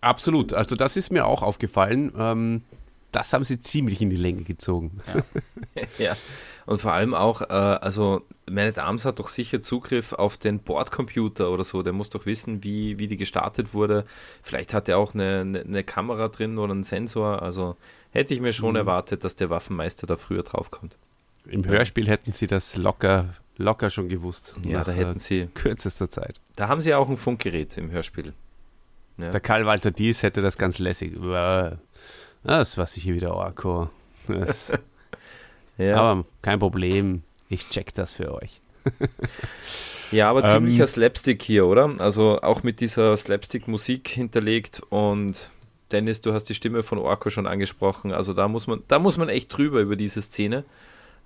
Absolut. Also das ist mir auch aufgefallen. Ähm, das haben sie ziemlich in die Länge gezogen. Ja. ja. Und vor allem auch, äh, also Man at Arms hat doch sicher Zugriff auf den Bordcomputer oder so. Der muss doch wissen, wie, wie die gestartet wurde. Vielleicht hat er auch eine, eine, eine Kamera drin oder einen Sensor. Also hätte ich mir schon mhm. erwartet, dass der Waffenmeister da früher draufkommt. Im Hörspiel hätten sie das locker locker schon gewusst. Ja, da hätten sie kürzester Zeit. Da haben sie auch ein Funkgerät im Hörspiel. Ja. Der Karl Walter Dies hätte das ganz lässig. Das war sicher wieder Orko. ja. Aber kein Problem. Ich check das für euch. ja, aber ziemlicher ähm, Slapstick hier, oder? Also auch mit dieser Slapstick-Musik hinterlegt und Dennis, du hast die Stimme von Orko schon angesprochen. Also da muss man, da muss man echt drüber über diese Szene.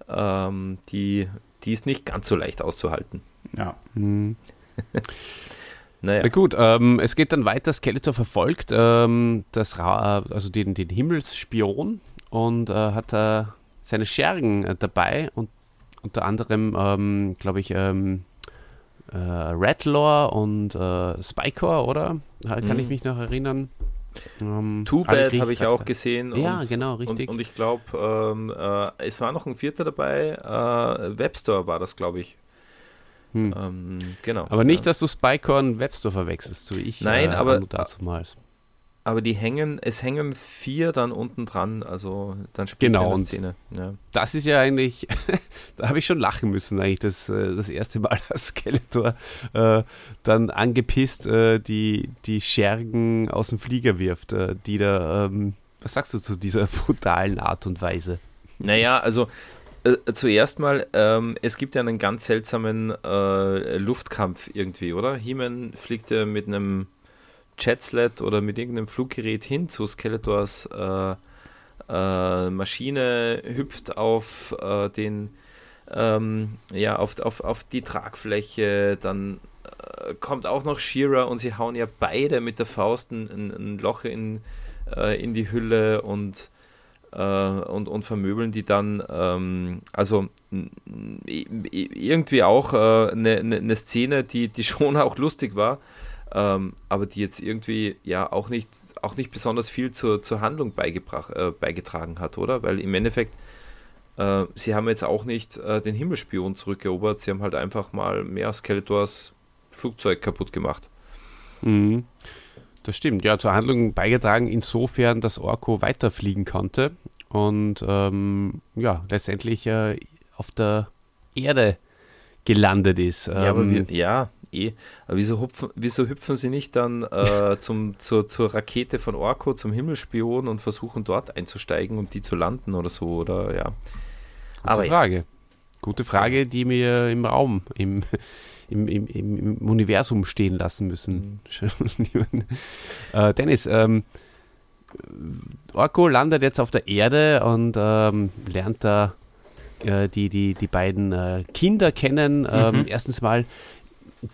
Ähm, die die ist nicht ganz so leicht auszuhalten. Ja. Hm. naja. Na gut, ähm, es geht dann weiter. Skeletor verfolgt ähm, das Ra also den, den Himmelsspion und äh, hat äh, seine Schergen äh, dabei und unter anderem, ähm, glaube ich, ähm, äh, Redlore und äh, Spikor, oder? Kann mhm. ich mich noch erinnern? Ähm, Too Bad habe ich auch gesehen. Ja, und, genau, richtig. Und, und ich glaube, ähm, äh, es war noch ein Vierter dabei. Äh, Webstore war das, glaube ich. Hm. Ähm, genau. Aber nicht, ja. dass du Spycore und Webstore verwechselst, so ich. Nein, äh, aber dazumals aber die hängen, es hängen vier dann unten dran, also dann spielt genau, eine Szene. Ja. Das ist ja eigentlich, da habe ich schon lachen müssen, eigentlich das, äh, das erste Mal, als Skeletor äh, dann angepisst äh, die, die Schergen aus dem Flieger wirft, äh, die da, ähm, was sagst du zu dieser brutalen Art und Weise? Naja, also äh, zuerst mal, ähm, es gibt ja einen ganz seltsamen äh, Luftkampf irgendwie, oder? He-Man fliegt ja mit einem Jetsled oder mit irgendeinem Fluggerät hin zu Skeletors äh, äh, Maschine, hüpft auf äh, den ähm, ja, auf, auf, auf die Tragfläche, dann äh, kommt auch noch Shira und sie hauen ja beide mit der Faust ein, ein Loch in, äh, in die Hülle und, äh, und, und vermöbeln die dann. Ähm, also irgendwie auch eine, eine, eine Szene, die, die schon auch lustig war. Ähm, aber die jetzt irgendwie ja auch nicht, auch nicht besonders viel zur, zur Handlung äh, beigetragen hat, oder? Weil im Endeffekt äh, sie haben jetzt auch nicht äh, den Himmelspion zurückerobert, sie haben halt einfach mal mehr Skeletors Flugzeug kaputt gemacht. Mhm. Das stimmt, ja, zur Handlung beigetragen, insofern, dass Orko weiterfliegen konnte und ähm, ja, letztendlich äh, auf der Erde gelandet ist. Ja, aber wir, ähm, ja, eh. Aber wieso hüpfen, wieso hüpfen sie nicht dann äh, zum, zur, zur Rakete von Orko, zum Himmelspion und versuchen dort einzusteigen und die zu landen oder so, oder ja. Gute Aber Frage. Gute Frage, die wir im Raum, im, im, im, im Universum stehen lassen müssen. Mhm. äh, Dennis, ähm, Orko landet jetzt auf der Erde und ähm, lernt da äh, die, die, die beiden äh, Kinder kennen. Ähm, mhm. Erstens mal,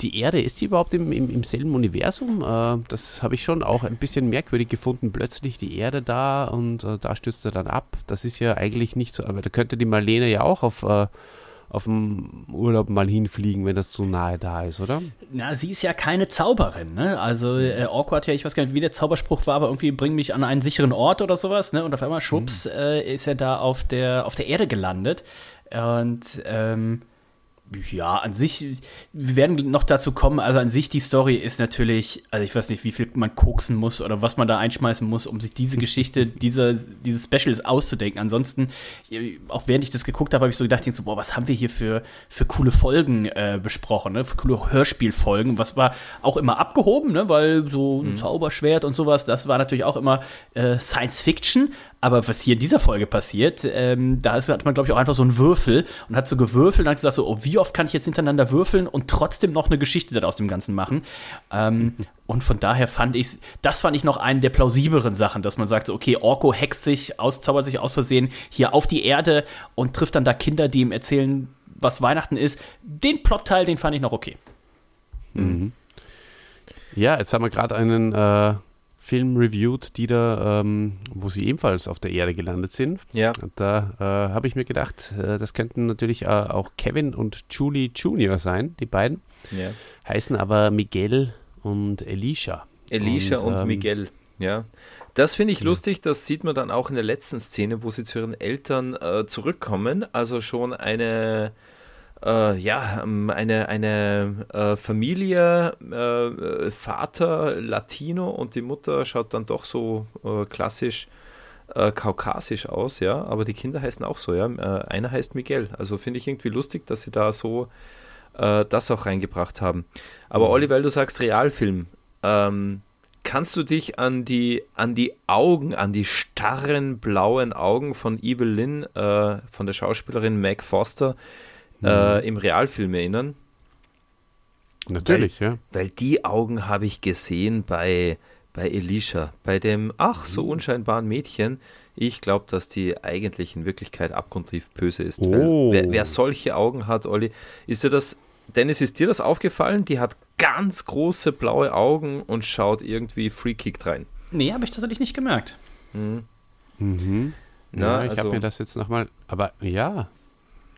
die Erde, ist die überhaupt im, im, im selben Universum? Äh, das habe ich schon auch ein bisschen merkwürdig gefunden. Plötzlich die Erde da und äh, da stürzt er dann ab. Das ist ja eigentlich nicht so, aber da könnte die Marlene ja auch auf, äh, auf dem Urlaub mal hinfliegen, wenn das zu nahe da ist, oder? Na, sie ist ja keine Zauberin, ne? Also äh, Orko hat ja, ich weiß gar nicht, wie der Zauberspruch war, aber irgendwie bring mich an einen sicheren Ort oder sowas, ne? Und auf einmal, schwupps, mhm. äh, ist er da auf der, auf der Erde gelandet. Und ähm, ja, an sich, wir werden noch dazu kommen, also an sich die Story ist natürlich, also ich weiß nicht, wie viel man koksen muss oder was man da einschmeißen muss, um sich diese Geschichte, diese, dieses Specials auszudenken. Ansonsten, auch während ich das geguckt habe, habe ich so gedacht, so, boah, was haben wir hier für, für coole Folgen äh, besprochen, ne? für coole Hörspielfolgen. Was war auch immer abgehoben, ne? weil so ein mhm. Zauberschwert und sowas, das war natürlich auch immer äh, Science Fiction, aber was hier in dieser Folge passiert, ähm, da ist, hat man, glaube ich, auch einfach so einen Würfel und hat so gewürfelt und hat gesagt, so, oh, wie oft kann ich jetzt hintereinander würfeln und trotzdem noch eine Geschichte aus dem Ganzen machen? Ähm, und von daher fand ich, das fand ich noch einen der plausibleren Sachen, dass man sagt, so, okay, Orko hext sich, auszaubert sich aus Versehen hier auf die Erde und trifft dann da Kinder, die ihm erzählen, was Weihnachten ist. Den Plotteil, den fand ich noch okay. Mhm. Ja, jetzt haben wir gerade einen äh Film reviewed, die da, ähm, wo sie ebenfalls auf der Erde gelandet sind. Ja. Und da äh, habe ich mir gedacht, äh, das könnten natürlich äh, auch Kevin und Julie Junior sein, die beiden. Ja. Heißen aber Miguel und Elisha. Elisha und, und ähm, Miguel, ja. Das finde ich ja. lustig, das sieht man dann auch in der letzten Szene, wo sie zu ihren Eltern äh, zurückkommen. Also schon eine äh, ja, ähm, eine, eine äh, Familie, äh, Vater Latino und die Mutter schaut dann doch so äh, klassisch äh, kaukasisch aus, ja, aber die Kinder heißen auch so, ja. Äh, einer heißt Miguel. Also finde ich irgendwie lustig, dass sie da so das auch reingebracht haben. Aber mhm. Olli, weil du sagst Realfilm, ähm, kannst du dich an die, an die Augen, an die starren blauen Augen von Evil Lynn, von der Schauspielerin Meg Foster, äh, mhm. im Realfilm erinnern. Natürlich, weil, ja. Weil die Augen habe ich gesehen bei, bei Elisha, bei dem ach so mhm. unscheinbaren Mädchen. Ich glaube, dass die eigentlich in Wirklichkeit abgrundtief böse ist. Oh. Wer, wer, solche Augen hat, Olli, ist dir das, Dennis, ist dir das aufgefallen? Die hat ganz große blaue Augen und schaut irgendwie freakickt rein. Nee, habe ich tatsächlich nicht gemerkt. Mhm. Mhm. Ja, ja ich also, habe mir das jetzt nochmal, aber ja,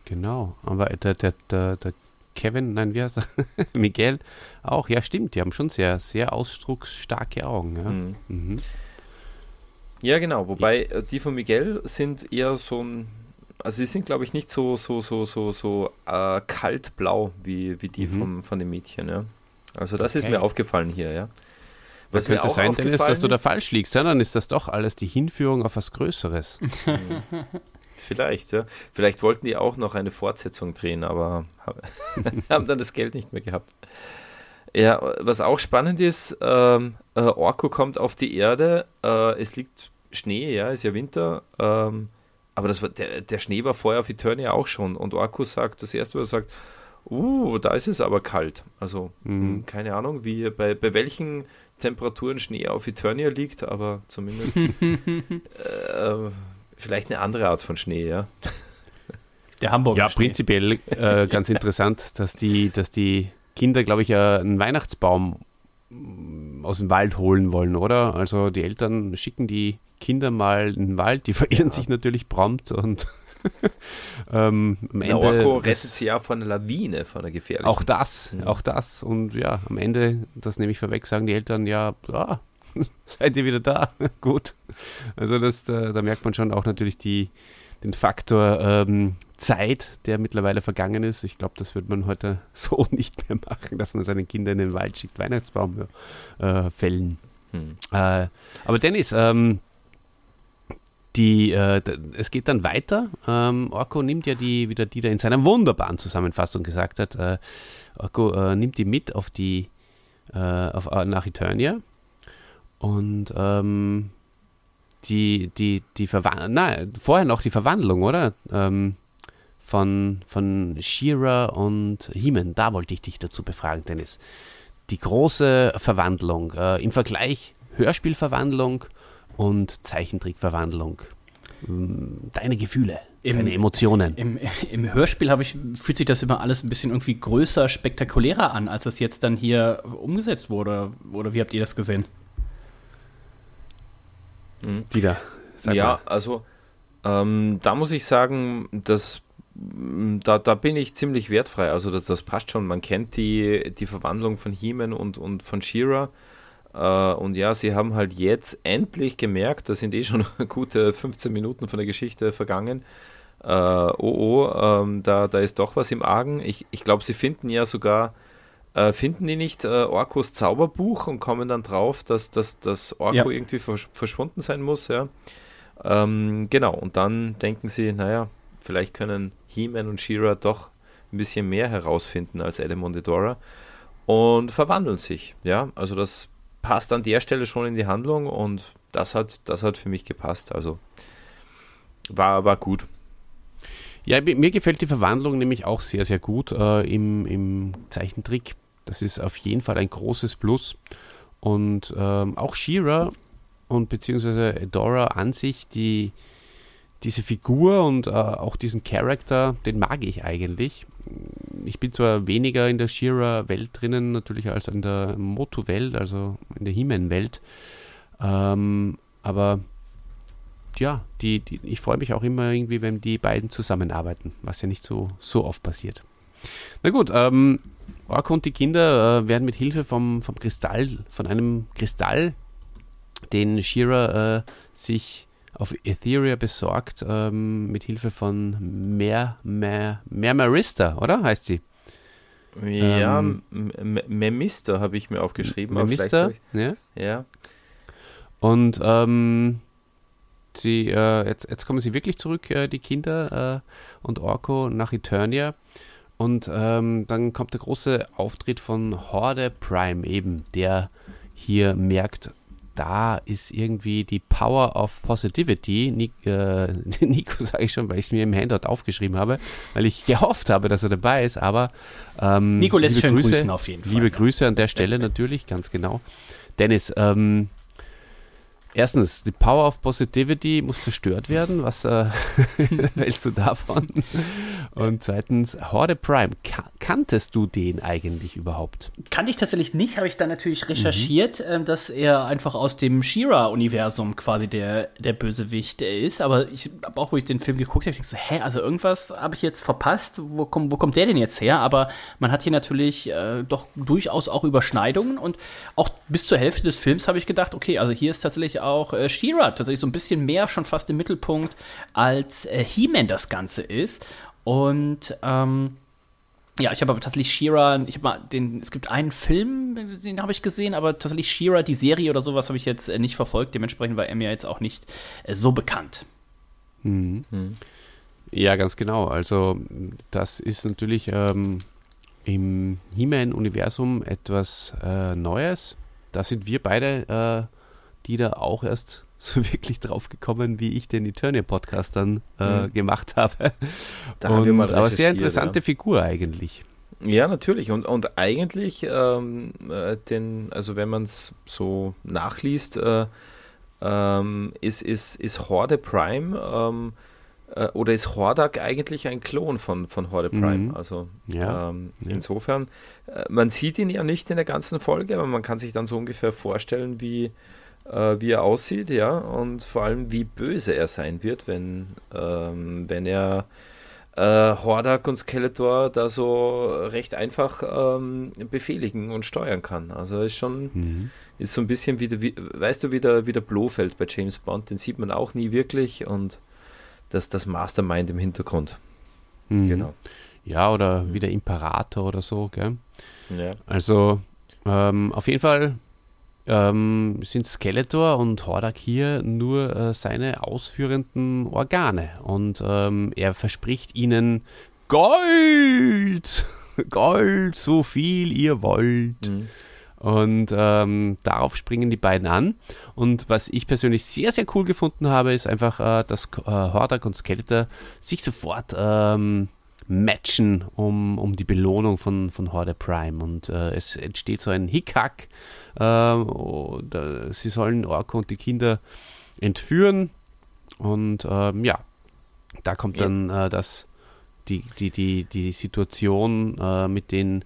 Genau, aber der, der, der, der Kevin, nein, wie heißt er? Miguel auch, ja, stimmt, die haben schon sehr, sehr ausdrucksstarke Augen. Ja, mhm. Mhm. ja genau, wobei äh, die von Miguel sind eher so ein, also sie sind, glaube ich, nicht so, so, so, so, so äh, kaltblau wie, wie die mhm. vom, von dem Mädchen, ja. Also das okay. ist mir aufgefallen hier, ja. Was könnte sein, Dennis, dass du da falsch liegst, ja? dann ist das doch alles die Hinführung auf was Größeres. Vielleicht, ja. Vielleicht wollten die auch noch eine Fortsetzung drehen, aber haben dann das Geld nicht mehr gehabt. Ja, was auch spannend ist, ähm, äh, Orko kommt auf die Erde, äh, es liegt Schnee, ja, ist ja Winter. Ähm, aber das war, der, der Schnee war vorher auf Eternia auch schon. Und Orko sagt, das erste, was er sagt, uh, da ist es aber kalt. Also, mhm. Hm, keine Ahnung, wie bei, bei welchen Temperaturen Schnee auf Eternia liegt, aber zumindest äh, vielleicht eine andere Art von Schnee, ja. Der Hamburger. Ja, Schnee. prinzipiell äh, ganz interessant, dass die, dass die Kinder, glaube ich, äh, einen Weihnachtsbaum mm, aus dem Wald holen wollen, oder? Also die Eltern schicken die Kinder mal in den Wald, die verirren ja. sich natürlich prompt und ähm, am Ende. Orko rettet sie ja von einer Lawine, von einer gefährlichen. Auch das, mhm. auch das. Und ja, am Ende, das nehme ich vorweg, sagen die Eltern, ja, ah, seid ihr wieder da? Gut. Also das, da, da, merkt man schon auch natürlich die, den Faktor ähm, Zeit, der mittlerweile vergangen ist. Ich glaube, das wird man heute so nicht mehr machen, dass man seinen Kindern in den Wald schickt, Weihnachtsbaum äh, fällen. Hm. Äh, aber Dennis, ähm, die, äh, es geht dann weiter. Ähm, Orko nimmt ja die, wie der Dieter in seiner wunderbaren Zusammenfassung gesagt hat, äh, Orko äh, nimmt die mit auf die, äh, auf, äh, nach Eternia und ähm, die, die, die Verwandlung, nein, vorher noch die Verwandlung, oder? Ähm, von, von She-Ra und He-Man, da wollte ich dich dazu befragen, Dennis. Die große Verwandlung äh, im Vergleich Hörspielverwandlung und Zeichentrickverwandlung. Mm, deine Gefühle, Im, deine Emotionen. Im, im Hörspiel ich, fühlt sich das immer alles ein bisschen irgendwie größer, spektakulärer an, als es jetzt dann hier umgesetzt wurde. Oder wie habt ihr das gesehen? Mhm. Wieder. ja, mal. also ähm, da muss ich sagen, dass mm, da, da bin ich ziemlich wertfrei. Also das, das passt schon. Man kennt die, die Verwandlung von He-Man und, und von She-Ra. Äh, und ja, sie haben halt jetzt endlich gemerkt, da sind eh schon gute 15 Minuten von der Geschichte vergangen. Äh, oh, oh, ähm, da, da ist doch was im Argen. Ich, ich glaube, sie finden ja sogar, äh, finden die nicht äh, Orkos Zauberbuch und kommen dann drauf, dass, dass, dass Orko ja. irgendwie versch verschwunden sein muss. Ja. Ähm, genau, und dann denken sie, naja, vielleicht können He-Man und She-Ra doch ein bisschen mehr herausfinden als Adam und Edora und verwandeln sich. Ja, also das passt an der Stelle schon in die Handlung und das hat, das hat für mich gepasst. Also war, war gut. Ja, mir gefällt die Verwandlung nämlich auch sehr, sehr gut äh, im, im Zeichentrick. Das ist auf jeden Fall ein großes Plus. Und ähm, auch Shira und beziehungsweise Dora an sich, die, diese Figur und äh, auch diesen Charakter, den mag ich eigentlich ich bin zwar weniger in der Shira-Welt drinnen, natürlich als in der Moto-Welt, also in der He-Man-Welt, ähm, aber ja, die, die, ich freue mich auch immer irgendwie, wenn die beiden zusammenarbeiten, was ja nicht so, so oft passiert. Na gut, ähm, Orko und die Kinder äh, werden mit Hilfe vom, vom Kristall, von einem Kristall, den Shira äh, sich auf Ethereum besorgt, ähm, mit Hilfe von Mer, Mer, Mermarista, oder? Heißt sie? Ja, ähm, Memister habe ich mir aufgeschrieben. Memister, ja. ja. Und ähm, sie, äh, jetzt, jetzt kommen sie wirklich zurück, äh, die Kinder äh, und Orko nach Eternia. Und ähm, dann kommt der große Auftritt von Horde Prime eben, der hier merkt, da ist irgendwie die Power of Positivity. Nick, äh, Nico sage ich schon, weil ich es mir im Handout aufgeschrieben habe, weil ich gehofft habe, dass er dabei ist. Aber ähm, Nico lässt schön Grüße, grüßen auf jeden Fall. Liebe Grüße an der Stelle natürlich, ganz genau. Dennis, ähm, Erstens, die Power of Positivity muss zerstört werden. Was äh, hältst du davon? Und zweitens, Horde Prime. Ka kanntest du den eigentlich überhaupt? Kannte ich tatsächlich nicht, habe ich dann natürlich recherchiert, mhm. äh, dass er einfach aus dem She-Ra-Universum quasi der, der Bösewicht ist. Aber ich habe auch, wo ich den Film geguckt habe, ich so, hä, also irgendwas habe ich jetzt verpasst. Wo, komm, wo kommt der denn jetzt her? Aber man hat hier natürlich äh, doch durchaus auch Überschneidungen und auch bis zur Hälfte des Films habe ich gedacht, okay, also hier ist tatsächlich auch äh, She-Ra tatsächlich so ein bisschen mehr schon fast im Mittelpunkt als äh, He-Man das Ganze ist. Und ähm, ja, ich habe aber tatsächlich She-Ra, ich habe mal den, es gibt einen Film, den habe ich gesehen, aber tatsächlich She-Ra, die Serie oder sowas habe ich jetzt äh, nicht verfolgt. Dementsprechend war er mir jetzt auch nicht äh, so bekannt. Mhm. Mhm. Ja, ganz genau. Also das ist natürlich ähm, im He-Man-Universum etwas äh, Neues. Da sind wir beide äh, die da auch erst so wirklich drauf gekommen, wie ich den Eternia-Podcast dann äh, mhm. gemacht habe. Da und, haben wir mal aber sehr interessante ja. Figur eigentlich. Ja, natürlich. Und, und eigentlich, ähm, äh, den, also wenn man es so nachliest, äh, ähm, ist, ist, ist Horde Prime ähm, äh, oder ist Hordak eigentlich ein Klon von, von Horde Prime? Mhm. Also ja. Ähm, ja. insofern, äh, man sieht ihn ja nicht in der ganzen Folge, aber man kann sich dann so ungefähr vorstellen, wie, äh, wie er aussieht, ja, und vor allem, wie böse er sein wird, wenn, ähm, wenn er äh, Hordak und Skeletor da so recht einfach ähm, befehligen und steuern kann. Also ist schon, mhm. ist so ein bisschen wie, der, wie weißt du, wie der, wie der Blofeld bei James Bond, den sieht man auch nie wirklich und das, das Mastermind im Hintergrund. Mhm. Genau. Ja, oder mhm. wie der Imperator oder so, gell? Ja. Also ähm, auf jeden Fall ähm, sind Skeletor und Hordak hier nur äh, seine ausführenden Organe. Und ähm, er verspricht ihnen Gold! Gold, so viel ihr wollt. Mhm. Und ähm, darauf springen die beiden an. Und was ich persönlich sehr, sehr cool gefunden habe, ist einfach, äh, dass äh, Hordak und Skeletor sich sofort ähm, matchen um, um die Belohnung von, von Horde Prime. Und äh, es entsteht so ein Hickhack. Äh, sie sollen Orko und die Kinder entführen. Und ähm, ja, da kommt dann äh, das, die, die, die, die Situation äh, mit den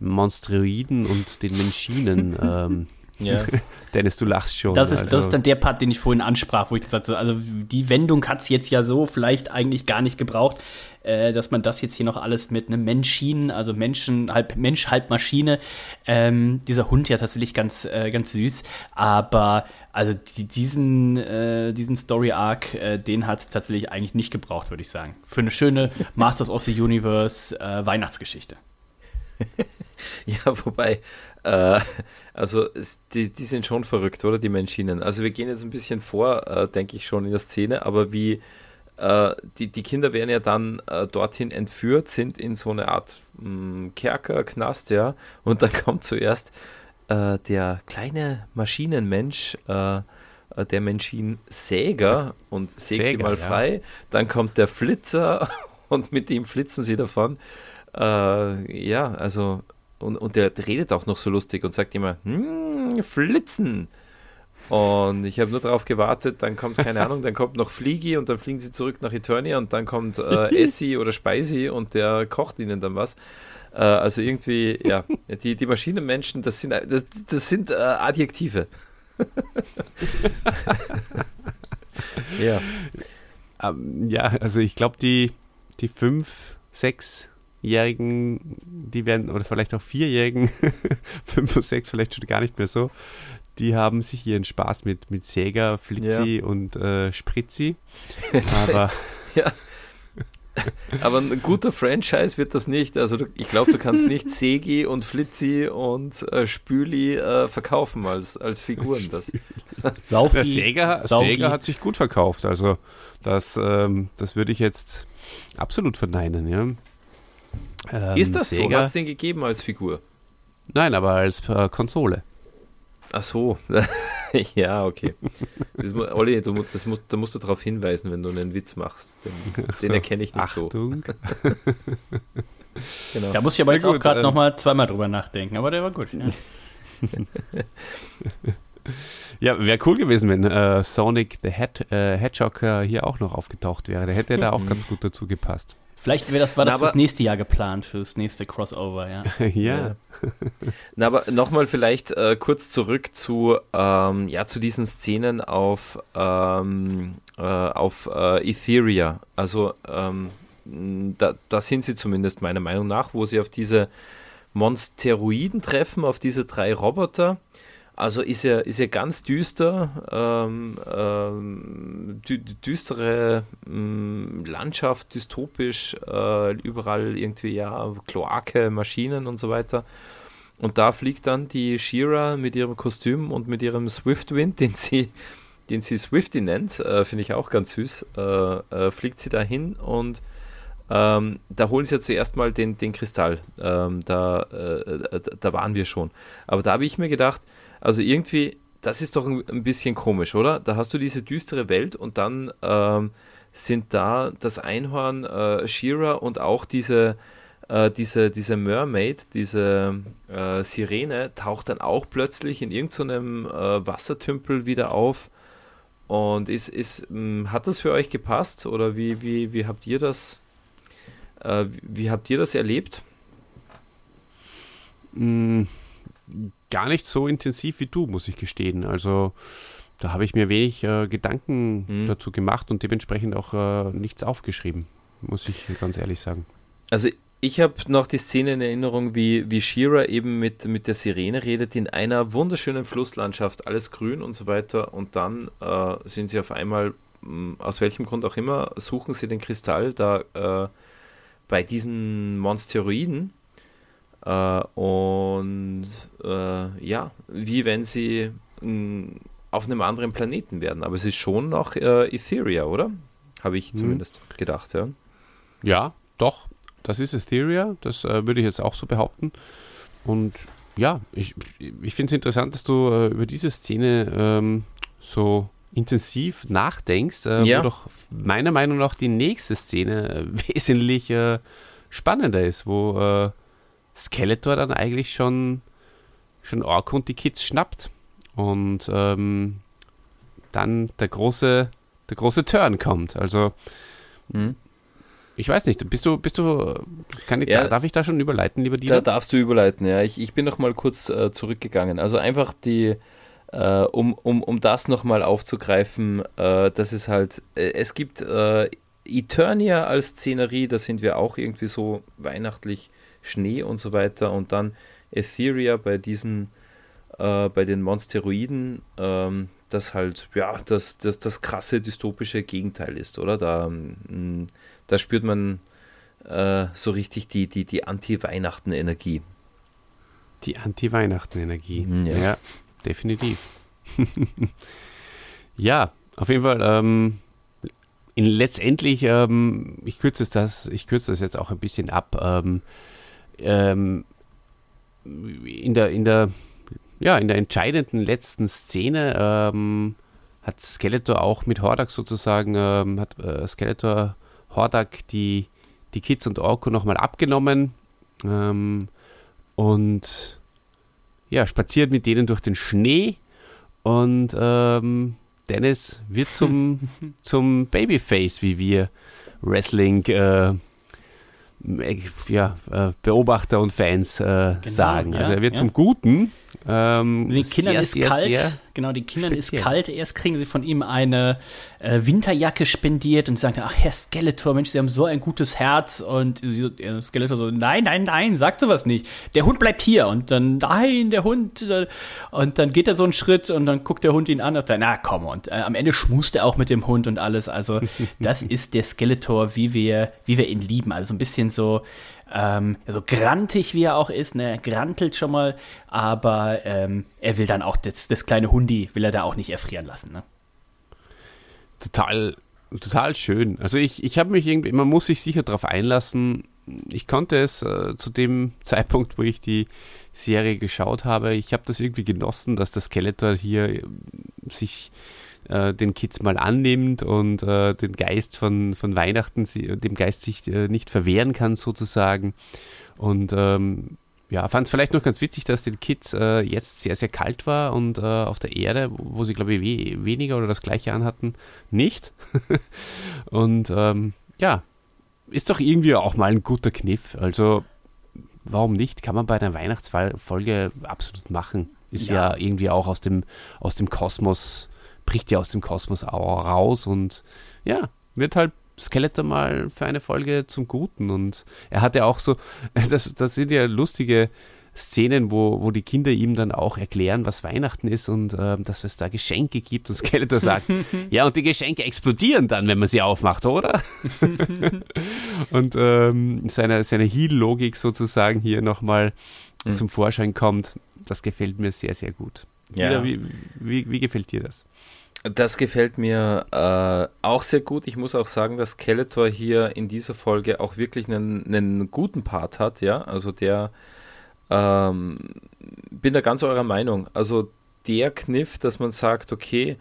Monstroiden und den Menschinen. ähm, ja. Dennis, du lachst schon. Das ist, also. das ist dann der Part, den ich vorhin ansprach, wo ich gesagt habe, also die Wendung hat es jetzt ja so vielleicht eigentlich gar nicht gebraucht, äh, dass man das jetzt hier noch alles mit einem Menschinen, also Menschen, halb Mensch, halb Maschine, ähm, dieser Hund ja tatsächlich ganz, äh, ganz süß, aber also die, diesen, äh, diesen Story-Arc, äh, den hat es tatsächlich eigentlich nicht gebraucht, würde ich sagen. Für eine schöne Masters of the Universe äh, Weihnachtsgeschichte. ja, wobei, äh, also die, die sind schon verrückt, oder die Menschinen. Also wir gehen jetzt ein bisschen vor, äh, denke ich schon in der Szene, aber wie äh, die, die Kinder werden ja dann äh, dorthin entführt, sind in so eine Art mh, hm, Kerker, Knast, ja, und dann kommt zuerst äh, der kleine Maschinenmensch, äh, der Maschinensäger und sägt Säger, die mal frei. Ja. Dann kommt der Flitzer und mit dem flitzen sie davon. Ja, also und, und der redet auch noch so lustig und sagt immer, hm, flitzen. Und ich habe nur darauf gewartet, dann kommt, keine Ahnung, dann kommt noch Fliegi und dann fliegen sie zurück nach Eternia und dann kommt äh, Essi oder Speisi und der kocht ihnen dann was. Äh, also irgendwie, ja, die, die Maschinenmenschen, das sind, das, das sind äh, Adjektive. ja. Ähm, ja, also ich glaube, die, die fünf, sechs Jährigen, die werden, oder vielleicht auch Vierjährigen, fünf und sechs vielleicht schon gar nicht mehr so, die haben sich ihren Spaß mit, mit Sega, Flitzi ja. und äh, Spritzi. Aber. ja. Aber ein guter Franchise wird das nicht. Also du, ich glaube, du kannst nicht Segi und Flitzi und äh, Spüli äh, verkaufen als, als Figuren. Das, Saufi, Der Sega, Sega hat sich gut verkauft. Also das, ähm, das würde ich jetzt absolut verneinen. Ja. Ähm, ist das Sega, so? Hat es den gegeben als Figur? Nein, aber als äh, Konsole. Ach so. ja, okay. Das, Olli, du, das musst, da musst du darauf hinweisen, wenn du einen Witz machst. Den, so, den erkenne ich nicht Achtung. so. genau. Da muss ich aber jetzt gut, auch gerade ähm, nochmal zweimal drüber nachdenken, aber der war gut. Ja. Ja, wäre cool gewesen, wenn äh, Sonic the äh, Hedgehog äh, hier auch noch aufgetaucht wäre. Der hätte da auch ganz gut dazu gepasst. Vielleicht wäre das, war das Na, fürs nächste Jahr geplant, fürs nächste Crossover, ja. ja. ja. Na, aber nochmal vielleicht äh, kurz zurück zu, ähm, ja, zu diesen Szenen auf, ähm, äh, auf äh, Etheria. Also, ähm, da, da sind sie zumindest meiner Meinung nach, wo sie auf diese Monsteroiden treffen, auf diese drei Roboter also ist er, ist er ganz düster, ähm, ähm, dü düstere ähm, Landschaft, dystopisch, äh, überall irgendwie ja Kloake, Maschinen und so weiter. Und da fliegt dann die Shira mit ihrem Kostüm und mit ihrem Swiftwind, den sie, den sie Swifty nennt, äh, finde ich auch ganz süß, äh, äh fliegt sie dahin und ähm, da holen sie ja zuerst mal den, den Kristall. Ähm, da, äh, da waren wir schon. Aber da habe ich mir gedacht, also irgendwie, das ist doch ein, bisschen komisch, oder? Da hast du diese düstere Welt und dann ähm, sind da das Einhorn, äh, Shira und auch diese, äh, diese, diese Mermaid, diese äh, Sirene, taucht dann auch plötzlich in irgendeinem so äh, Wassertümpel wieder auf. Und ist, ist, hm, hat das für euch gepasst oder wie, wie, wie habt ihr das, äh, wie habt ihr das erlebt? Mm, gar nicht so intensiv wie du, muss ich gestehen. Also da habe ich mir wenig äh, Gedanken hm. dazu gemacht und dementsprechend auch äh, nichts aufgeschrieben, muss ich ganz ehrlich sagen. Also ich habe noch die Szene in Erinnerung, wie, wie Shira eben mit, mit der Sirene redet, in einer wunderschönen Flusslandschaft, alles grün und so weiter. Und dann äh, sind sie auf einmal, hm, aus welchem Grund auch immer, suchen sie den Kristall da äh, bei diesen Monsteroiden. Äh, und äh, ja, wie wenn sie mh, hm, auf einem anderen Planeten werden. Aber es ist schon noch äh, Etheria, oder? Habe ich hm. zumindest hm. gedacht, ja. Ja, doch. Das ist Etheria. Das äh, würde ich jetzt auch so behaupten. Und ja, ich, ich finde es interessant, dass du äh, über diese Szene ähm, so intensiv nachdenkst, äh, ja. wo doch meiner Meinung nach die nächste Szene äh, wesentlich äh, spannender ist, wo äh, Skeletor dann eigentlich schon, schon Ork und die Kids schnappt. Und ähm, dann der große, der große Turn kommt. Also, mhm. ich weiß nicht, bist du, bist du, kann ich, ja, darf ich da schon überleiten, lieber Dieter? Da darfst du überleiten, ja. Ich, ich bin noch mal kurz äh, zurückgegangen. Also einfach die, äh, um, um, um das nochmal aufzugreifen, äh, dass es halt, äh, es gibt äh, Eternia als Szenerie, da sind wir auch irgendwie so weihnachtlich Schnee und so weiter und dann Etheria bei diesen äh, bei den Monsteroiden, ähm, das halt, ja, das, das, das krasse dystopische Gegenteil ist, oder? Da, mm, da spürt man äh, so richtig die, die, die Anti-Weihnachten-Energie. Die Anti-Weihnachten-Energie, mhm, ja. ja. definitiv. ja, auf jeden Fall, ähm, in, letztendlich, ähm, ich kürze das, ich kürze das jetzt auch ein bisschen ab, ähm, ähm, in der, in der ja, in der entscheidenden letzten Szene ähm, hat Skeletor auch mit Hordak sozusagen, ähm, hat äh, Skeletor Hordak die, die Kids und Orko nochmal abgenommen ähm, und ja, spaziert mit denen durch den Schnee und ähm, Dennis wird zum, zum Babyface, wie wir Wrestling äh, ja, äh, Beobachter und Fans äh, genau, sagen. Also er wird ja. zum Guten ähm, den Kindern sehr, ist sehr, kalt. Sehr genau, den Kindern speziell. ist kalt. Erst kriegen sie von ihm eine äh, Winterjacke spendiert und sagen, ach Herr Skeletor, Mensch, Sie haben so ein gutes Herz. Und äh, Skeletor so, nein, nein, nein, sagt sowas nicht. Der Hund bleibt hier. Und dann, nein, der Hund. Äh, und dann geht er so einen Schritt und dann guckt der Hund ihn an und sagt, na komm. Und äh, am Ende schmust er auch mit dem Hund und alles. Also das ist der Skeletor, wie wir, wie wir ihn lieben. Also ein bisschen so ähm, so grantig wie er auch ist, ne, er grantelt schon mal, aber ähm, er will dann auch das, das, kleine Hundi, will er da auch nicht erfrieren lassen. Ne? Total, total schön. Also ich, ich habe mich irgendwie, man muss sich sicher darauf einlassen. Ich konnte es äh, zu dem Zeitpunkt, wo ich die Serie geschaut habe, ich habe das irgendwie genossen, dass der Skeletor hier sich äh, den Kids mal annimmt und äh, den Geist von, von Weihnachten, dem Geist sich äh, nicht verwehren kann sozusagen. Und ähm, ja, fand es vielleicht noch ganz witzig, dass den Kids äh, jetzt sehr, sehr kalt war und äh, auf der Erde, wo sie, glaube ich, we weniger oder das gleiche anhatten, nicht. und ähm, ja, ist doch irgendwie auch mal ein guter Kniff. Also, warum nicht? Kann man bei einer Weihnachtsfolge absolut machen. Ist ja. ja, irgendwie auch aus dem, aus dem Kosmos bricht ja aus dem Kosmos raus und ja, wird halt Skeletor mal für eine Folge zum Guten. Und er hat ja auch so, das, das sind ja lustige Szenen, wo, wo die Kinder ihm dann auch erklären, was Weihnachten ist und äh, dass es da Geschenke gibt. Und Skeletor sagt, ja, und die Geschenke explodieren dann, wenn man sie aufmacht, oder? und ähm, seine, seine Heal-Logik sozusagen hier nochmal mhm. zum Vorschein kommt, das gefällt mir sehr, sehr gut. Ja. Wie, wie, wie gefällt dir das? Das gefällt mir äh, auch sehr gut. Ich muss auch sagen, dass Skeletor hier in dieser Folge auch wirklich einen, einen guten Part hat, ja. Also der ähm, bin da ganz eurer Meinung. Also der Kniff, dass man sagt, okay,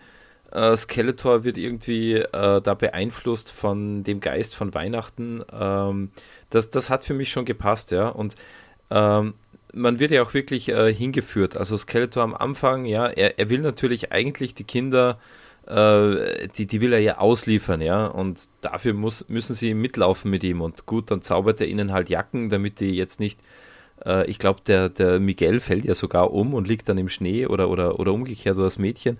äh, Skeletor wird irgendwie äh, da beeinflusst von dem Geist von Weihnachten. Ähm, das, das hat für mich schon gepasst, ja. Und ähm, man wird ja auch wirklich äh, hingeführt. Also Skeletor am Anfang, ja, er, er will natürlich eigentlich die Kinder, äh, die, die will er ja ausliefern, ja. Und dafür muss, müssen sie mitlaufen mit ihm. Und gut, dann zaubert er ihnen halt Jacken, damit die jetzt nicht äh, ich glaube, der, der Miguel fällt ja sogar um und liegt dann im Schnee oder, oder, oder umgekehrt oder das Mädchen.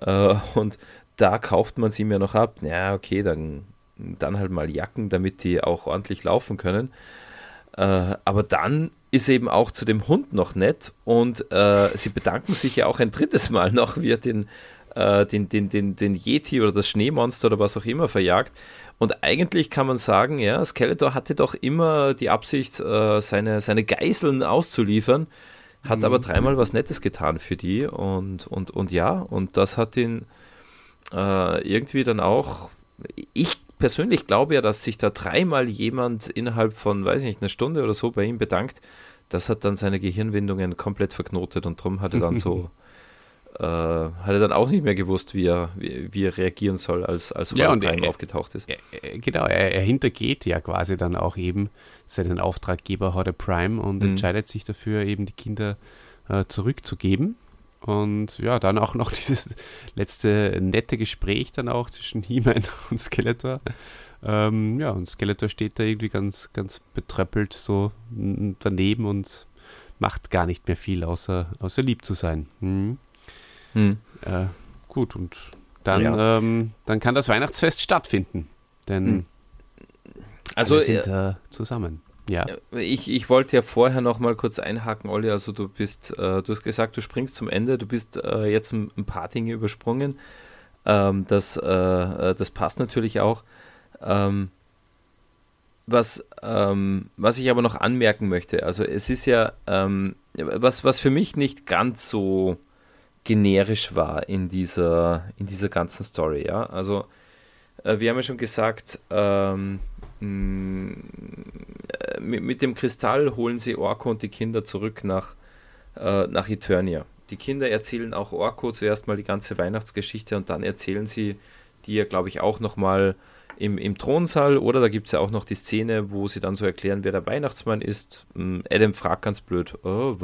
Äh, und da kauft man sie mir noch ab. Ja, okay, dann, dann halt mal Jacken, damit die auch ordentlich laufen können. Äh, aber dann ist eben auch zu dem Hund noch nett und äh, sie bedanken sich ja auch ein drittes Mal noch, wie er den, äh, den, den, den, den Yeti oder das Schneemonster oder was auch immer verjagt. Und eigentlich kann man sagen, ja, Skeletor hatte doch immer die Absicht, äh, seine, seine Geiseln auszuliefern, hat mhm. aber dreimal was Nettes getan für die und, und, und ja, und das hat ihn äh, irgendwie dann auch, ich persönlich glaube ja, dass sich da dreimal jemand innerhalb von, weiß ich nicht, einer Stunde oder so bei ihm bedankt. Das hat dann seine Gehirnwindungen komplett verknotet und darum hat er dann so äh, hat er dann auch nicht mehr gewusst, wie er, wie, wie er reagieren soll, als, als ja, und er, aufgetaucht ist. Er, genau, er, er, hintergeht ja quasi dann auch eben seinen Auftraggeber Horde Prime und mhm. entscheidet sich dafür, eben die Kinder äh, zurückzugeben. Und ja, dann auch noch dieses letzte nette Gespräch dann auch zwischen He-Man und Skeletor. Ähm, ja, und Skeletor steht da irgendwie ganz, ganz betröppelt so daneben und macht gar nicht mehr viel, außer, außer lieb zu sein. Mhm. Hm. Äh, gut, und dann, ja. ähm, dann kann das Weihnachtsfest stattfinden. Denn hm. also wir sind äh, zusammen. Ja. Ich, ich wollte ja vorher noch mal kurz einhaken, Olli. Also du bist, äh, du hast gesagt, du springst zum Ende. Du bist äh, jetzt ein, ein, paar Dinge übersprungen. Ähm, das, äh, äh, das passt natürlich auch. Ähm, was, ähm, was ich aber noch anmerken möchte, also es ist ja, ähm, was, was für mich nicht ganz so generisch war in dieser, in dieser ganzen Story. Ja? Also, äh, wir haben ja schon gesagt, ähm, äh, mit, mit, dem Kristall holen sie Orko und die Kinder zurück nach, äh, nach Eternia. Die Kinder erzählen auch Orko zuerst mal die ganze Weihnachtsgeschichte und dann erzählen sie die ja, glaube ich, auch nochmal im, im Thronsaal oder da gibt es ja auch noch die Szene, wo sie dann so erklären, wer der Weihnachtsmann ist. Adam fragt ganz blöd, oh,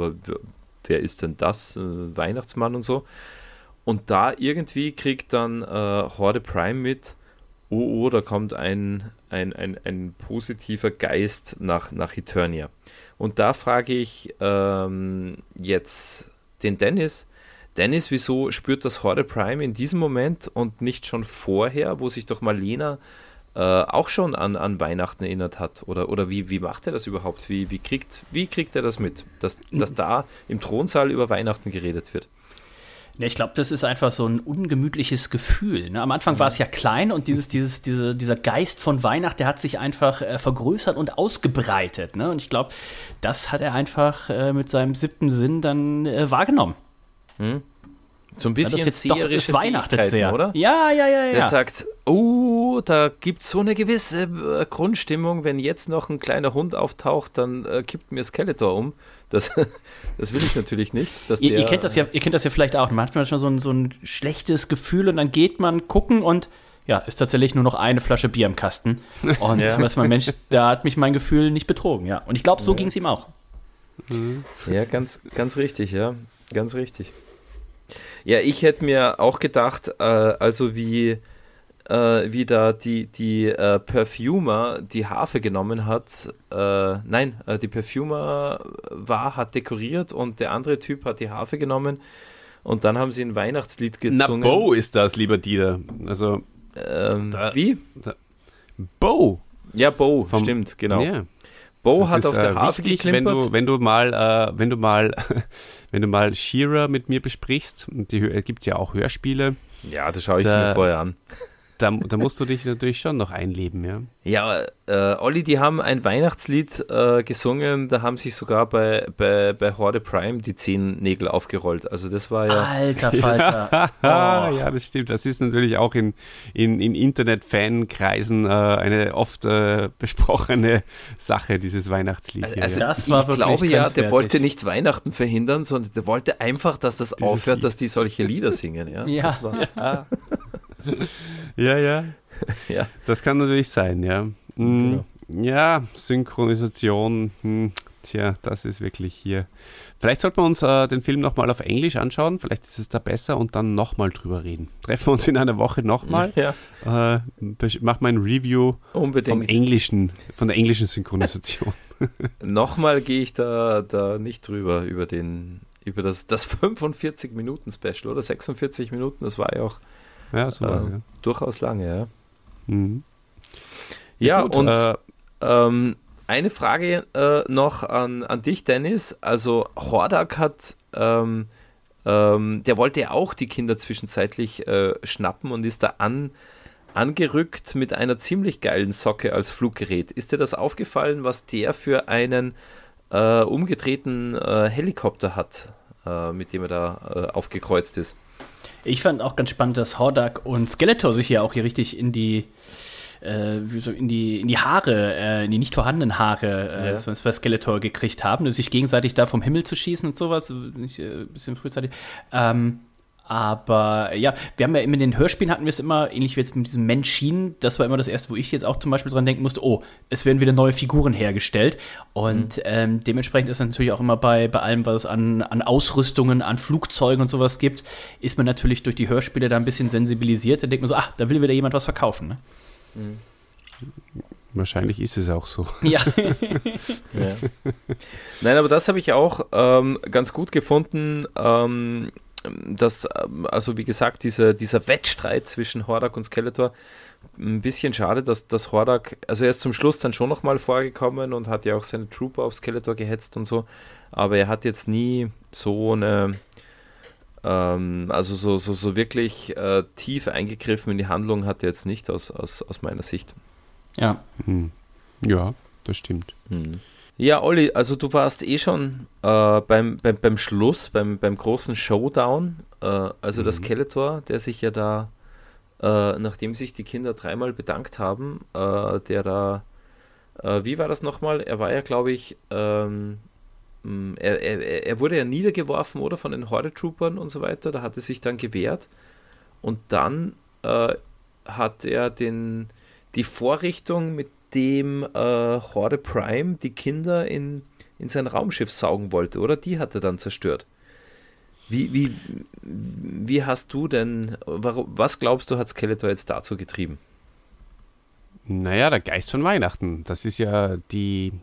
wer ist denn das? Äh, Weihnachtsmann und so. Und da irgendwie kriegt dann äh, Horde Prime mit, oh, oh, da kommt ein, ein, ein, ein positiver Geist nach, nach Eternia. Und da frage ich ähm, jetzt den Dennis, Dennis, wieso spürt das Horde Prime in diesem Moment und nicht schon vorher, wo sich doch Marlena äh, auch schon an, an Weihnachten erinnert hat? Oder, oder wie, wie macht er das überhaupt? Wie, wie, kriegt, wie kriegt er das mit, dass, dass da im Thronsaal über Weihnachten geredet wird? Ja, ich glaube, das ist einfach so ein ungemütliches Gefühl. Ne? Am Anfang war es ja klein und dieses, dieses, diese, dieser Geist von Weihnachten, der hat sich einfach äh, vergrößert und ausgebreitet. Ne? Und ich glaube, das hat er einfach äh, mit seinem siebten Sinn dann äh, wahrgenommen. Hm. So ein bisschen ja, das jetzt doch ist Weihnachten sehr, oder? Ja, ja, ja, ja. Der sagt, oh, da gibt es so eine gewisse äh, Grundstimmung, wenn jetzt noch ein kleiner Hund auftaucht, dann äh, kippt mir Skeletor um. Das, das will ich natürlich nicht. Ihr, der, ihr, kennt das ja, ihr kennt das ja vielleicht auch. Man hat manchmal so ein, so ein schlechtes Gefühl und dann geht man gucken und ja, ist tatsächlich nur noch eine Flasche Bier im Kasten. Und ja. weiß man, Mensch, da hat mich mein Gefühl nicht betrogen, ja. Und ich glaube, so ja. ging es ihm auch. Ja, ganz, ganz richtig, ja. Ganz richtig. Ja, ich hätte mir auch gedacht, äh, also wie, äh, wie da die, die äh, Perfumer die Harfe genommen hat. Äh, nein, äh, die Perfumer war, hat dekoriert und der andere Typ hat die Harfe genommen. Und dann haben sie ein Weihnachtslied gezungen. Na, Bo ist das, lieber Dieter. Also, ähm, da, wie? Da, Bo. Ja, Bo, Vom, stimmt, genau. Yeah. Bo das hat ist, auf der äh, Harfe wichtig, geklimpert. Wenn du, wenn du mal, äh, wenn du mal, wenn du mal Shearer mit mir besprichst, und die gibt es ja auch Hörspiele. Ja, das schaue ich da, mir vorher an. Da, da, musst du dich natürlich schon noch einleben, ja. Ja, äh, Olli, die haben ein Weihnachtslied äh, gesungen, da haben sich sogar bei, bei, bei Horde Prime die zehn Nägel aufgerollt. Also das war ja. Alter Falter. oh. Ja, das stimmt. Das ist natürlich auch in, in, in Internet-Fankreisen äh, eine oft äh, besprochene Sache, dieses Weihnachtslied. Also, also das war ich glaube ja, der wollte nicht Weihnachten verhindern, sondern der wollte einfach, dass das dieses aufhört, Lied. dass die solche Lieder singen. Ja, ja. Das war, ja. ja, ja. ja. Das kann natürlich sein, ja. Mhm. Genau. Ja, Synchronisation, hm, tja, das ist wirklich hier. Vielleicht sollten wir uns äh, den Film nochmal auf Englisch anschauen, vielleicht ist es da besser und dann nochmal drüber reden. Treffen wir uns in einer Woche nochmal. Ja. Äh, mach mal ein Review Unbedingt. vom englischen, von der englischen Synchronisation. nochmal gehe ich da, da nicht drüber, über den, über das, das 45 Minuten Special oder 46 Minuten, das war ja auch ja, so äh, ja. durchaus lange, ja. Mhm. Ja, Gut, und äh, ähm, eine Frage äh, noch an, an dich, Dennis. Also Hordak hat, ähm, ähm, der wollte ja auch die Kinder zwischenzeitlich äh, schnappen und ist da an, angerückt mit einer ziemlich geilen Socke als Fluggerät. Ist dir das aufgefallen, was der für einen äh, umgedrehten äh, Helikopter hat, äh, mit dem er da aufgekreuzt ist? Ich fand auch ganz spannend, dass Hordak und Skeletor sich ja auch hier richtig in die äh, so in die in die Haare, äh, in die nicht vorhandenen Haare, äh, ja. bei Skeletor gekriegt haben, sich gegenseitig da vom Himmel zu schießen und sowas, nicht, äh, ein bisschen frühzeitig. Ähm, aber ja, wir haben ja immer in den Hörspielen hatten wir es immer, ähnlich wie jetzt mit diesem Menschin, das war immer das erste, wo ich jetzt auch zum Beispiel dran denken musste, oh, es werden wieder neue Figuren hergestellt. Und mhm. ähm, dementsprechend ist natürlich auch immer bei, bei allem, was es an, an Ausrüstungen, an Flugzeugen und sowas gibt, ist man natürlich durch die Hörspiele da ein bisschen sensibilisiert. Da denkt man so, ach, da will wieder jemand was verkaufen. Ne? Mhm. Wahrscheinlich ist es auch so. Ja. ja. Nein, aber das habe ich auch ähm, ganz gut gefunden. Ähm, dass, ähm, also wie gesagt, diese, dieser Wettstreit zwischen Hordak und Skeletor, ein bisschen schade, dass, dass Hordak, also er ist zum Schluss dann schon nochmal vorgekommen und hat ja auch seine Trooper auf Skeletor gehetzt und so, aber er hat jetzt nie so eine, ähm, also so, so, so wirklich äh, tief eingegriffen in die Handlung hat er jetzt nicht aus, aus, aus meiner Sicht. Ja. Hm. Ja, das stimmt. Hm. Ja, Olli, also du warst eh schon äh, beim, beim, beim Schluss, beim, beim großen Showdown. Äh, also mhm. das Skeletor, der sich ja da, äh, nachdem sich die Kinder dreimal bedankt haben, äh, der da, äh, wie war das nochmal? Er war ja, glaube ich, ähm, er, er, er wurde ja niedergeworfen, oder? Von den Horde-Troopern und so weiter. Da hat er sich dann gewehrt. Und dann äh, hat er den, die Vorrichtung, mit dem äh, Horde Prime die Kinder in, in sein Raumschiff saugen wollte, oder? Die hat er dann zerstört. Wie, wie, wie hast du denn, was glaubst du, hat Skeletor jetzt dazu getrieben? Naja, der Geist von Weihnachten. Das ist ja die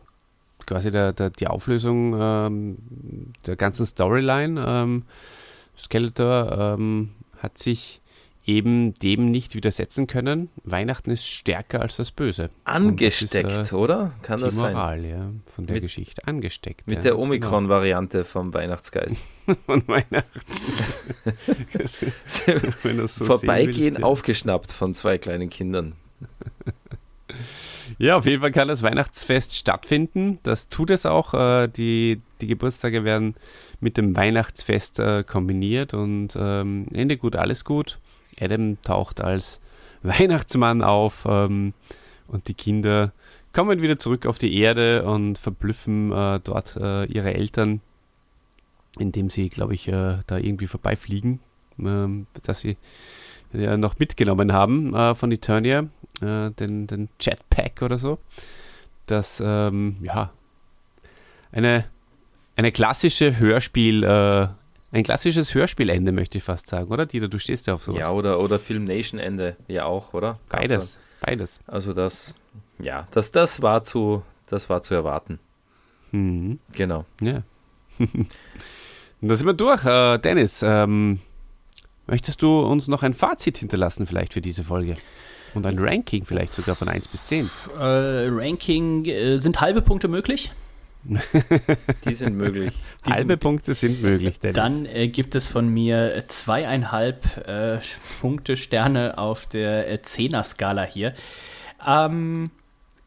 quasi der, der die Auflösung ähm, der ganzen Storyline. Ähm, Skeletor ähm, hat sich eben dem nicht widersetzen können. Weihnachten ist stärker als das Böse. Angesteckt, das ist, äh, oder? Kann das Moral, sein? ja, von der mit, Geschichte. Angesteckt. Mit ja, der genau. Omikron-Variante vom Weihnachtsgeist. von Weihnachten. so Vorbeigehen willst, ja. aufgeschnappt von zwei kleinen Kindern. Ja, auf jeden Fall kann das Weihnachtsfest stattfinden. Das tut es auch. Äh, die, die Geburtstage werden mit dem Weihnachtsfest äh, kombiniert und ähm, Ende gut, alles gut. Adam taucht als Weihnachtsmann auf ähm, und die Kinder kommen wieder zurück auf die Erde und verblüffen äh, dort äh, ihre Eltern, indem sie, glaube ich, äh, da irgendwie vorbeifliegen, ähm, dass sie noch mitgenommen haben äh, von Eternia, äh, den, den Jetpack oder so. Das, ähm, ja, eine, eine klassische Hörspiel- äh, ein klassisches Hörspielende, möchte ich fast sagen, oder? Dieter, du stehst ja auf sowas. Ja, oder, oder Film Nation Ende, ja auch, oder? Beides, beides. Also das, ja, das, das war zu, das war zu erwarten. Mhm. Genau. Ja. Da sind wir durch. Äh, Dennis, ähm, möchtest du uns noch ein Fazit hinterlassen vielleicht für diese Folge? Und ein Ranking vielleicht sogar von 1 bis 10? Äh, Ranking, äh, sind halbe Punkte möglich? Die sind möglich. Die Halbe sind Punkte sind möglich. Dennis. Dann äh, gibt es von mir zweieinhalb äh, Punkte Sterne auf der äh, Zehner-Skala hier. Ähm,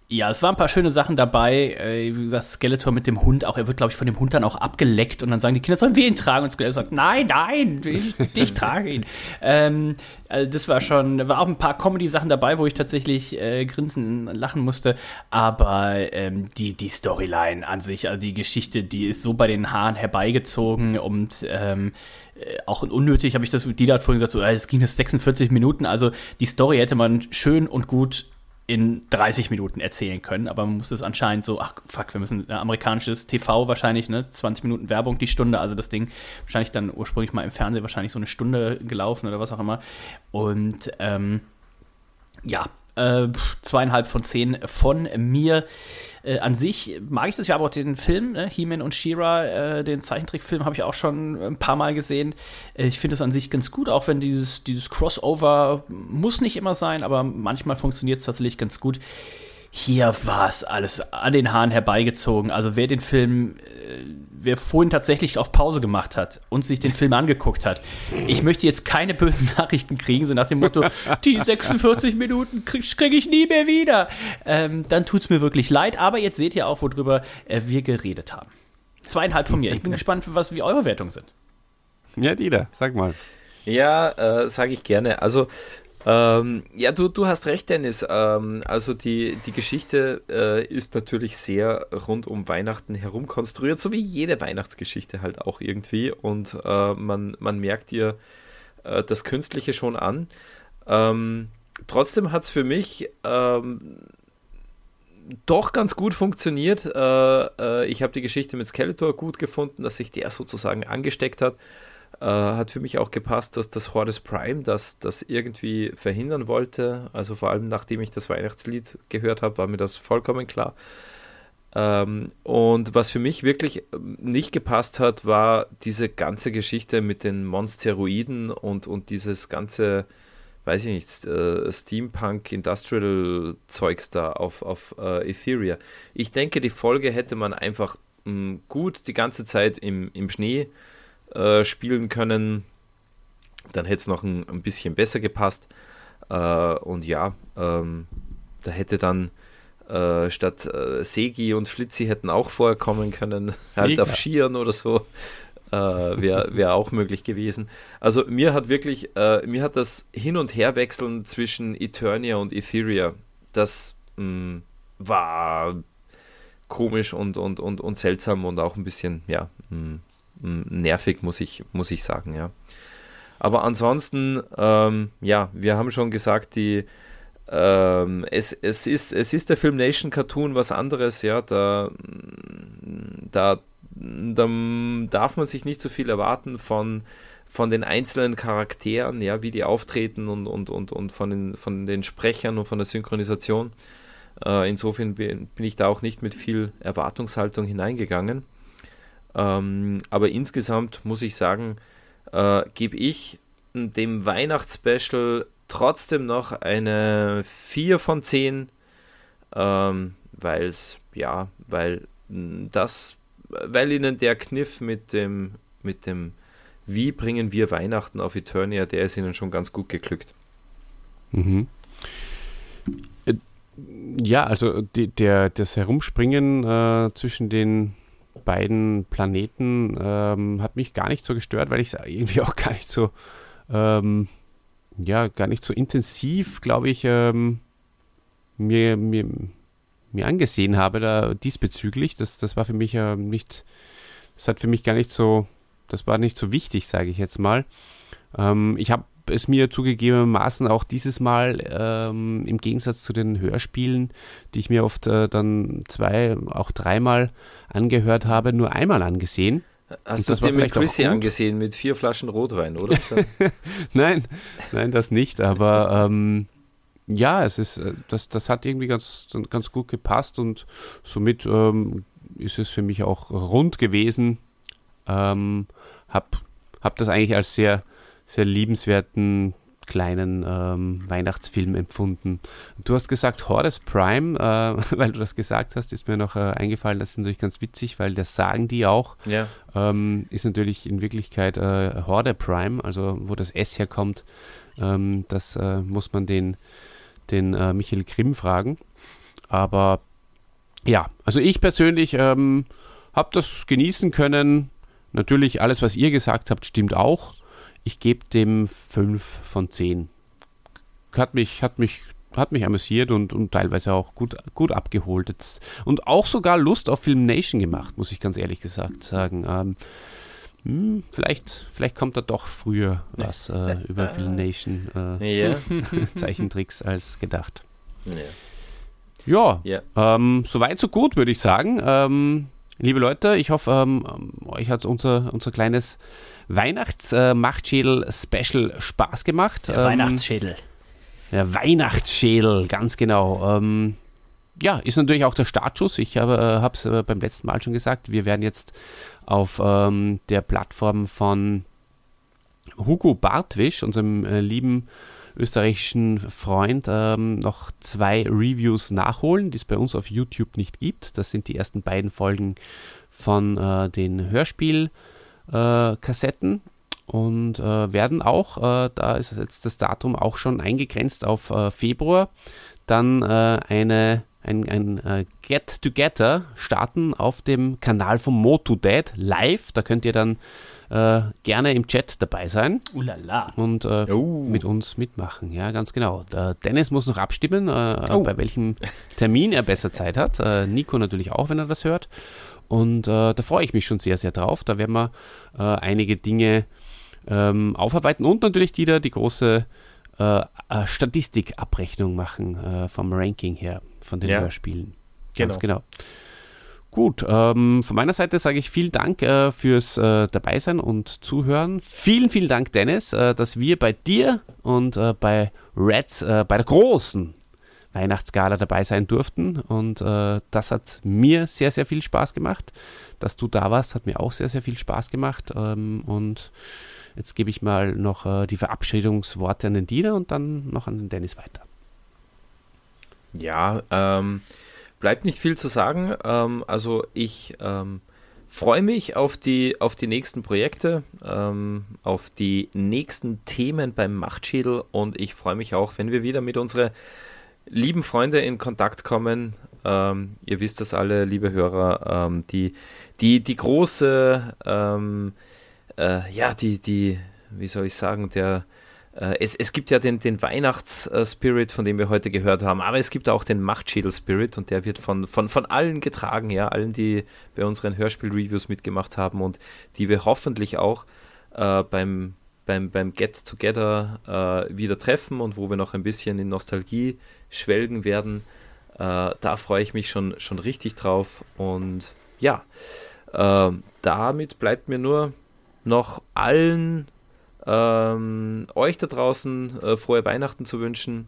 ja, es waren ein paar schöne Sachen dabei. Äh, wie gesagt, Skeletor mit dem Hund, auch er wird, glaube ich, von dem Hund dann auch abgeleckt und dann sagen die Kinder, sollen wir ihn tragen? Und Skeletor sagt, nein, nein, ich, ich trage ihn. Ähm, also das war schon, da war auch ein paar Comedy-Sachen dabei, wo ich tatsächlich äh, grinsen, lachen musste. Aber ähm, die, die Storyline an sich, also die Geschichte, die ist so bei den Haaren herbeigezogen und ähm, äh, auch unnötig, habe ich das, die hat vorhin gesagt, so, es ging jetzt 46 Minuten, also die Story hätte man schön und gut in 30 Minuten erzählen können, aber man muss es anscheinend so, ach fuck, wir müssen amerikanisches TV wahrscheinlich, ne, 20 Minuten Werbung die Stunde, also das Ding wahrscheinlich dann ursprünglich mal im Fernsehen wahrscheinlich so eine Stunde gelaufen oder was auch immer. Und ähm, ja, äh, zweieinhalb von zehn von mir. Äh, an sich mag ich das ja, aber auch den Film, ne? He-Man und She-Ra, äh, den Zeichentrickfilm, habe ich auch schon ein paar Mal gesehen. Äh, ich finde es an sich ganz gut, auch wenn dieses, dieses Crossover muss nicht immer sein, aber manchmal funktioniert es tatsächlich ganz gut. Hier war es alles an den Haaren herbeigezogen. Also wer den Film, äh, wer vorhin tatsächlich auf Pause gemacht hat und sich den Film angeguckt hat, ich möchte jetzt keine bösen Nachrichten kriegen, so nach dem Motto, die 46 Minuten kriege krieg ich nie mehr wieder. Ähm, dann tut es mir wirklich leid, aber jetzt seht ihr auch, worüber äh, wir geredet haben. Zweieinhalb von mir. Ich bin gespannt, was, wie eure Wertungen sind. Ja, Dieter, sag mal. Ja, äh, sage ich gerne. Also ähm, ja, du, du hast recht, Dennis. Ähm, also die, die Geschichte äh, ist natürlich sehr rund um Weihnachten herum konstruiert, so wie jede Weihnachtsgeschichte halt auch irgendwie. Und äh, man, man merkt ihr äh, das Künstliche schon an. Ähm, trotzdem hat es für mich ähm, doch ganz gut funktioniert. Äh, äh, ich habe die Geschichte mit Skeletor gut gefunden, dass sich der sozusagen angesteckt hat. Äh, hat für mich auch gepasst, dass das Hordes Prime das, das irgendwie verhindern wollte. Also vor allem nachdem ich das Weihnachtslied gehört habe, war mir das vollkommen klar. Ähm, und was für mich wirklich ähm, nicht gepasst hat, war diese ganze Geschichte mit den Monsteroiden und, und dieses ganze, weiß ich nicht, äh, Steampunk, Industrial Zeugs da auf, auf äh, Etheria. Ich denke, die Folge hätte man einfach mh, mm, gut die ganze Zeit im, im Schnee äh, spielen können, dann hätte es noch ein, ein, bisschen besser gepasst. Äh, und ja, ähm, da hätte dann äh, statt äh, Segi und Flitzi hätten auch vorher kommen können, halt auf Skiern oder so. Äh, Wäre wär auch möglich gewesen. Also mir hat wirklich, äh, mir hat das Hin- und Herwechseln zwischen Eternia und Etheria, das mh, mm, war komisch und, und, und, und seltsam und auch ein bisschen, ja, mh, mm, nervig, muss ich, muss ich sagen, ja. Aber ansonsten, ähm, ja, wir haben schon gesagt, die, ähm, es, es, ist, es ist der Film Nation Cartoon was anderes, ja, da, da, da darf man sich nicht so viel erwarten von, von den einzelnen Charakteren, ja, wie die auftreten und, und, und, und von, den, von den Sprechern und von der Synchronisation. Äh, insofern bin, bin ich da auch nicht mit viel Erwartungshaltung hineingegangen. Ähm, aber insgesamt muss ich sagen, äh, gebe ich dem Weihnachtsspecial trotzdem noch eine 4 von 10, ähm, weil es, ja, weil das, weil ihnen der Kniff mit dem, mit dem, wie bringen wir Weihnachten auf Eternia, der ist ihnen schon ganz gut geglückt. Mhm. Äh, ja, also die, der, das Herumspringen äh, zwischen den beiden Planeten ähm, hat mich gar nicht so gestört, weil ich es irgendwie auch gar nicht so, ähm, ja, gar nicht so intensiv, glaube ich, ähm, mir, mir, mir angesehen habe da diesbezüglich. Das, das war für mich äh, nicht, das hat für mich gar nicht so, das war nicht so wichtig, sage ich jetzt mal. Ähm, ich habe es mir zugegebenermaßen auch dieses Mal ähm, im Gegensatz zu den Hörspielen, die ich mir oft äh, dann zwei, auch dreimal angehört habe, nur einmal angesehen. Hast du das dir mit Chrissy angesehen mit vier Flaschen Rotwein, oder? nein, nein, das nicht. Aber ähm, ja, es ist, äh, das, das hat irgendwie ganz, ganz gut gepasst und somit ähm, ist es für mich auch rund gewesen. Ähm, hab, hab das eigentlich als sehr sehr liebenswerten kleinen ähm, Weihnachtsfilm empfunden. Du hast gesagt Hordes Prime, äh, weil du das gesagt hast, ist mir noch äh, eingefallen, das ist natürlich ganz witzig, weil das sagen die auch. Ja. Ähm, ist natürlich in Wirklichkeit äh, Horde Prime, also wo das S herkommt, ähm, das äh, muss man den, den äh, Michael Grimm fragen. Aber ja, also ich persönlich ähm, habe das genießen können. Natürlich, alles, was ihr gesagt habt, stimmt auch. Ich gebe dem 5 von 10. Hat mich, hat mich, hat mich amüsiert und, und teilweise auch gut, gut abgeholt. Jetzt, und auch sogar Lust auf Film Nation gemacht, muss ich ganz ehrlich gesagt sagen. Ähm, hm, vielleicht, vielleicht kommt da doch früher was äh, über Film Nation äh, Zeichentricks als gedacht. Ja. Ja, yeah. ähm, soweit so gut, würde ich sagen. Ähm, liebe Leute, ich hoffe, ähm, euch hat unser, unser kleines Weihnachts-Machtschädel-Special äh, Spaß gemacht. Der Weihnachtsschädel. Der Weihnachtsschädel, ganz genau. Ähm, ja, ist natürlich auch der Startschuss. Ich habe es äh, beim letzten Mal schon gesagt. Wir werden jetzt auf ähm, der Plattform von Hugo Bartwisch, unserem äh, lieben österreichischen Freund ähm, noch zwei Reviews nachholen, die es bei uns auf YouTube nicht gibt. Das sind die ersten beiden Folgen von äh, den Hörspielkassetten. Äh, und äh, werden auch, äh, da ist jetzt das Datum auch schon eingegrenzt auf äh, Februar, dann äh, eine, ein, ein Get Together starten auf dem Kanal von Moto live. Da könnt ihr dann äh, gerne im Chat dabei sein. Ulala. Und äh, oh. mit uns mitmachen. Ja, ganz genau. Der Dennis muss noch abstimmen, äh, oh. bei welchem Termin er besser Zeit hat. Äh, Nico natürlich auch, wenn er das hört. Und äh, da freue ich mich schon sehr, sehr drauf. Da werden wir äh, einige Dinge ähm, aufarbeiten und natürlich die da die große Statistikabrechnung machen vom Ranking her von den ja. Hörspielen. Ganz genau. genau. Gut, ähm, von meiner Seite sage ich vielen Dank äh, fürs äh, Dabeisein und Zuhören. Vielen, vielen Dank, Dennis, äh, dass wir bei dir und äh, bei Reds, äh, bei der großen Weihnachtsgala dabei sein durften. Und äh, das hat mir sehr, sehr viel Spaß gemacht. Dass du da warst, hat mir auch sehr, sehr viel Spaß gemacht. Ähm, und jetzt gebe ich mal noch die Verabschiedungsworte an den Diener und dann noch an den Dennis weiter. Ja, ähm bleibt nicht viel zu sagen. Ähm, also ich ähm, freue mich auf die, auf die nächsten Projekte, ähm, auf die nächsten Themen beim Machtschädel und ich freue mich auch, wenn wir wieder mit unseren lieben Freunden in Kontakt kommen. Ähm, ihr wisst das alle, liebe Hörer, ähm, die, die, die große, ähm, äh, ja, die, die, wie soll ich sagen, der äh, es, es gibt ja den, den Weihnachts-Spirit, von dem wir heute gehört haben, aber es gibt auch den Machtschädel-Spirit und der wird von, von, von allen getragen, ja, allen, die bei unseren Hörspiel-Reviews mitgemacht haben und die wir hoffentlich auch äh, beim, beim, beim Get Together äh, wieder treffen und wo wir noch ein bisschen in Nostalgie schwelgen werden. Äh, da freue ich mich schon, schon richtig drauf und ja, äh, damit bleibt mir nur noch allen ähm, euch da draußen äh, frohe Weihnachten zu wünschen,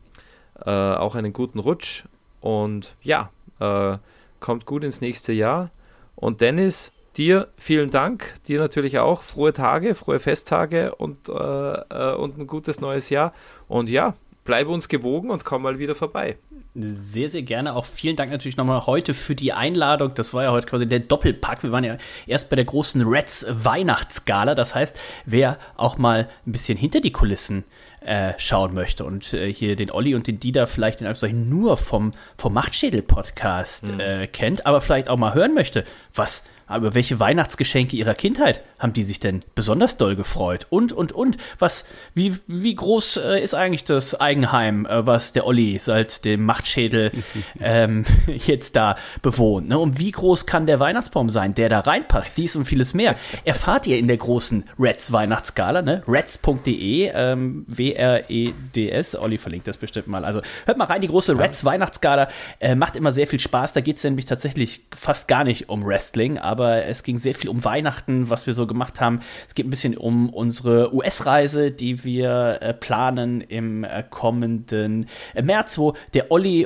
äh, auch einen guten Rutsch und ja, äh, kommt gut ins nächste Jahr. Und Dennis, dir vielen Dank, dir natürlich auch frohe Tage, frohe Festtage und, äh, äh, und ein gutes neues Jahr. Und ja, bleibe uns gewogen und komm mal wieder vorbei. Sehr, sehr gerne. Auch vielen Dank natürlich nochmal heute für die Einladung. Das war ja heute quasi der Doppelpack. Wir waren ja erst bei der großen Reds Weihnachtsgala. Das heißt, wer auch mal ein bisschen hinter die Kulissen äh, schauen möchte und äh, hier den Olli und den Dieter vielleicht in Anführungszeichen nur vom, vom Machtschädel-Podcast mhm. äh, kennt, aber vielleicht auch mal hören möchte, was aber welche Weihnachtsgeschenke ihrer Kindheit haben die sich denn besonders doll gefreut? Und, und, und. Was, wie, wie groß äh, ist eigentlich das Eigenheim, äh, was der Olli seit dem Machtschädel ähm, jetzt da bewohnt? Ne? Und wie groß kann der Weihnachtsbaum sein, der da reinpasst? Dies und vieles mehr. Erfahrt ihr in der großen Reds Weihnachtsskala, ne? Reds.de, ähm, W-R-E-D-S. Olli verlinkt das bestimmt mal. Also hört mal rein, die große Reds Weihnachtsskala äh, macht immer sehr viel Spaß. Da geht es nämlich tatsächlich fast gar nicht um Wrestling, aber aber es ging sehr viel um Weihnachten, was wir so gemacht haben. Es geht ein bisschen um unsere US-Reise, die wir äh, planen im äh, kommenden äh, März, wo der Olli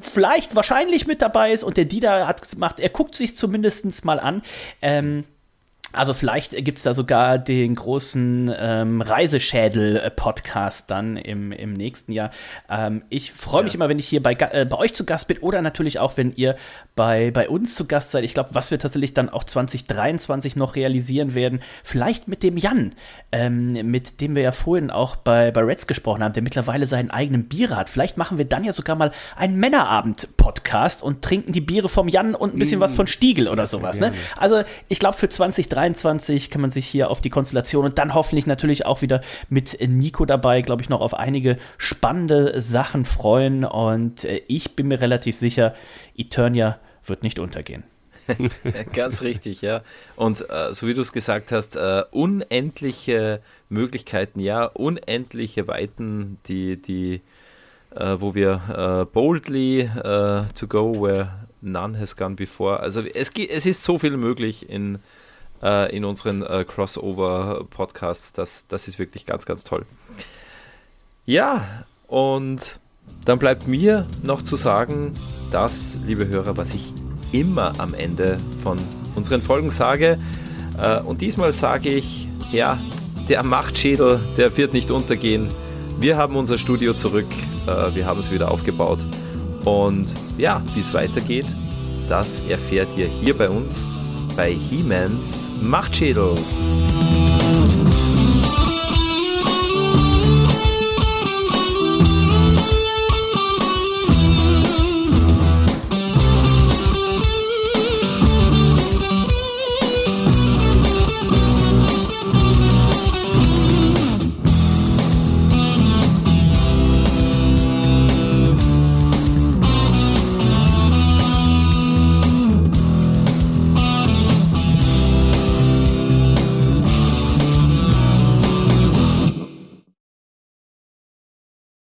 vielleicht wahrscheinlich mit dabei ist und der Dieter hat gemacht, er guckt sich zumindest mal an. Ähm, Also vielleicht gibt es da sogar den großen ähm, Reiseschädel-Podcast dann im, im nächsten Jahr. Ähm, ich freue mich ja. immer, wenn ich hier bei, äh, bei euch zu Gast bin oder natürlich auch, wenn ihr bei, bei uns zu Gast seid. Ich glaube, was wir tatsächlich dann auch 2023 noch realisieren werden, vielleicht mit dem Jan, ähm, mit dem wir ja vorhin auch bei, bei Reds gesprochen haben, der mittlerweile seinen eigenen Bier hat. Vielleicht machen wir dann ja sogar mal einen Männerabend-Podcast und trinken die Biere vom Jan und ein bisschen mm, was von Stiegel oder sowas. Ne? Also ich glaube, für 2023 kann man sich hier auf die Konstellation und dann hoffentlich natürlich auch wieder mit Nico dabei, glaube ich, noch auf einige spannende Sachen freuen. Und äh, ich bin mir relativ sicher, Eternia wird nicht untergehen. Ganz richtig, ja. Und äh, so wie du es gesagt hast, äh, unendliche Möglichkeiten, ja, unendliche Weiten, die, die, äh, wo wir äh, boldly äh, to go where none has gone before. Also es, es ist so viel möglich in, äh, in unseren Crossover-Podcasts. Das, das ist wirklich ganz, ganz toll. Ja, und dann bleibt mir noch zu sagen, das, liebe Hörer, was ich immer am Ende von unseren Folgen sage. Äh, und diesmal sage ich, ja, der Machtschädel, der wird nicht untergehen. Wir haben unser Studio zurück, äh, wir haben es wieder aufgebaut. Und ja, wie es weitergeht, das erfährt ihr hier bei uns bei He-Mans Machtschädel.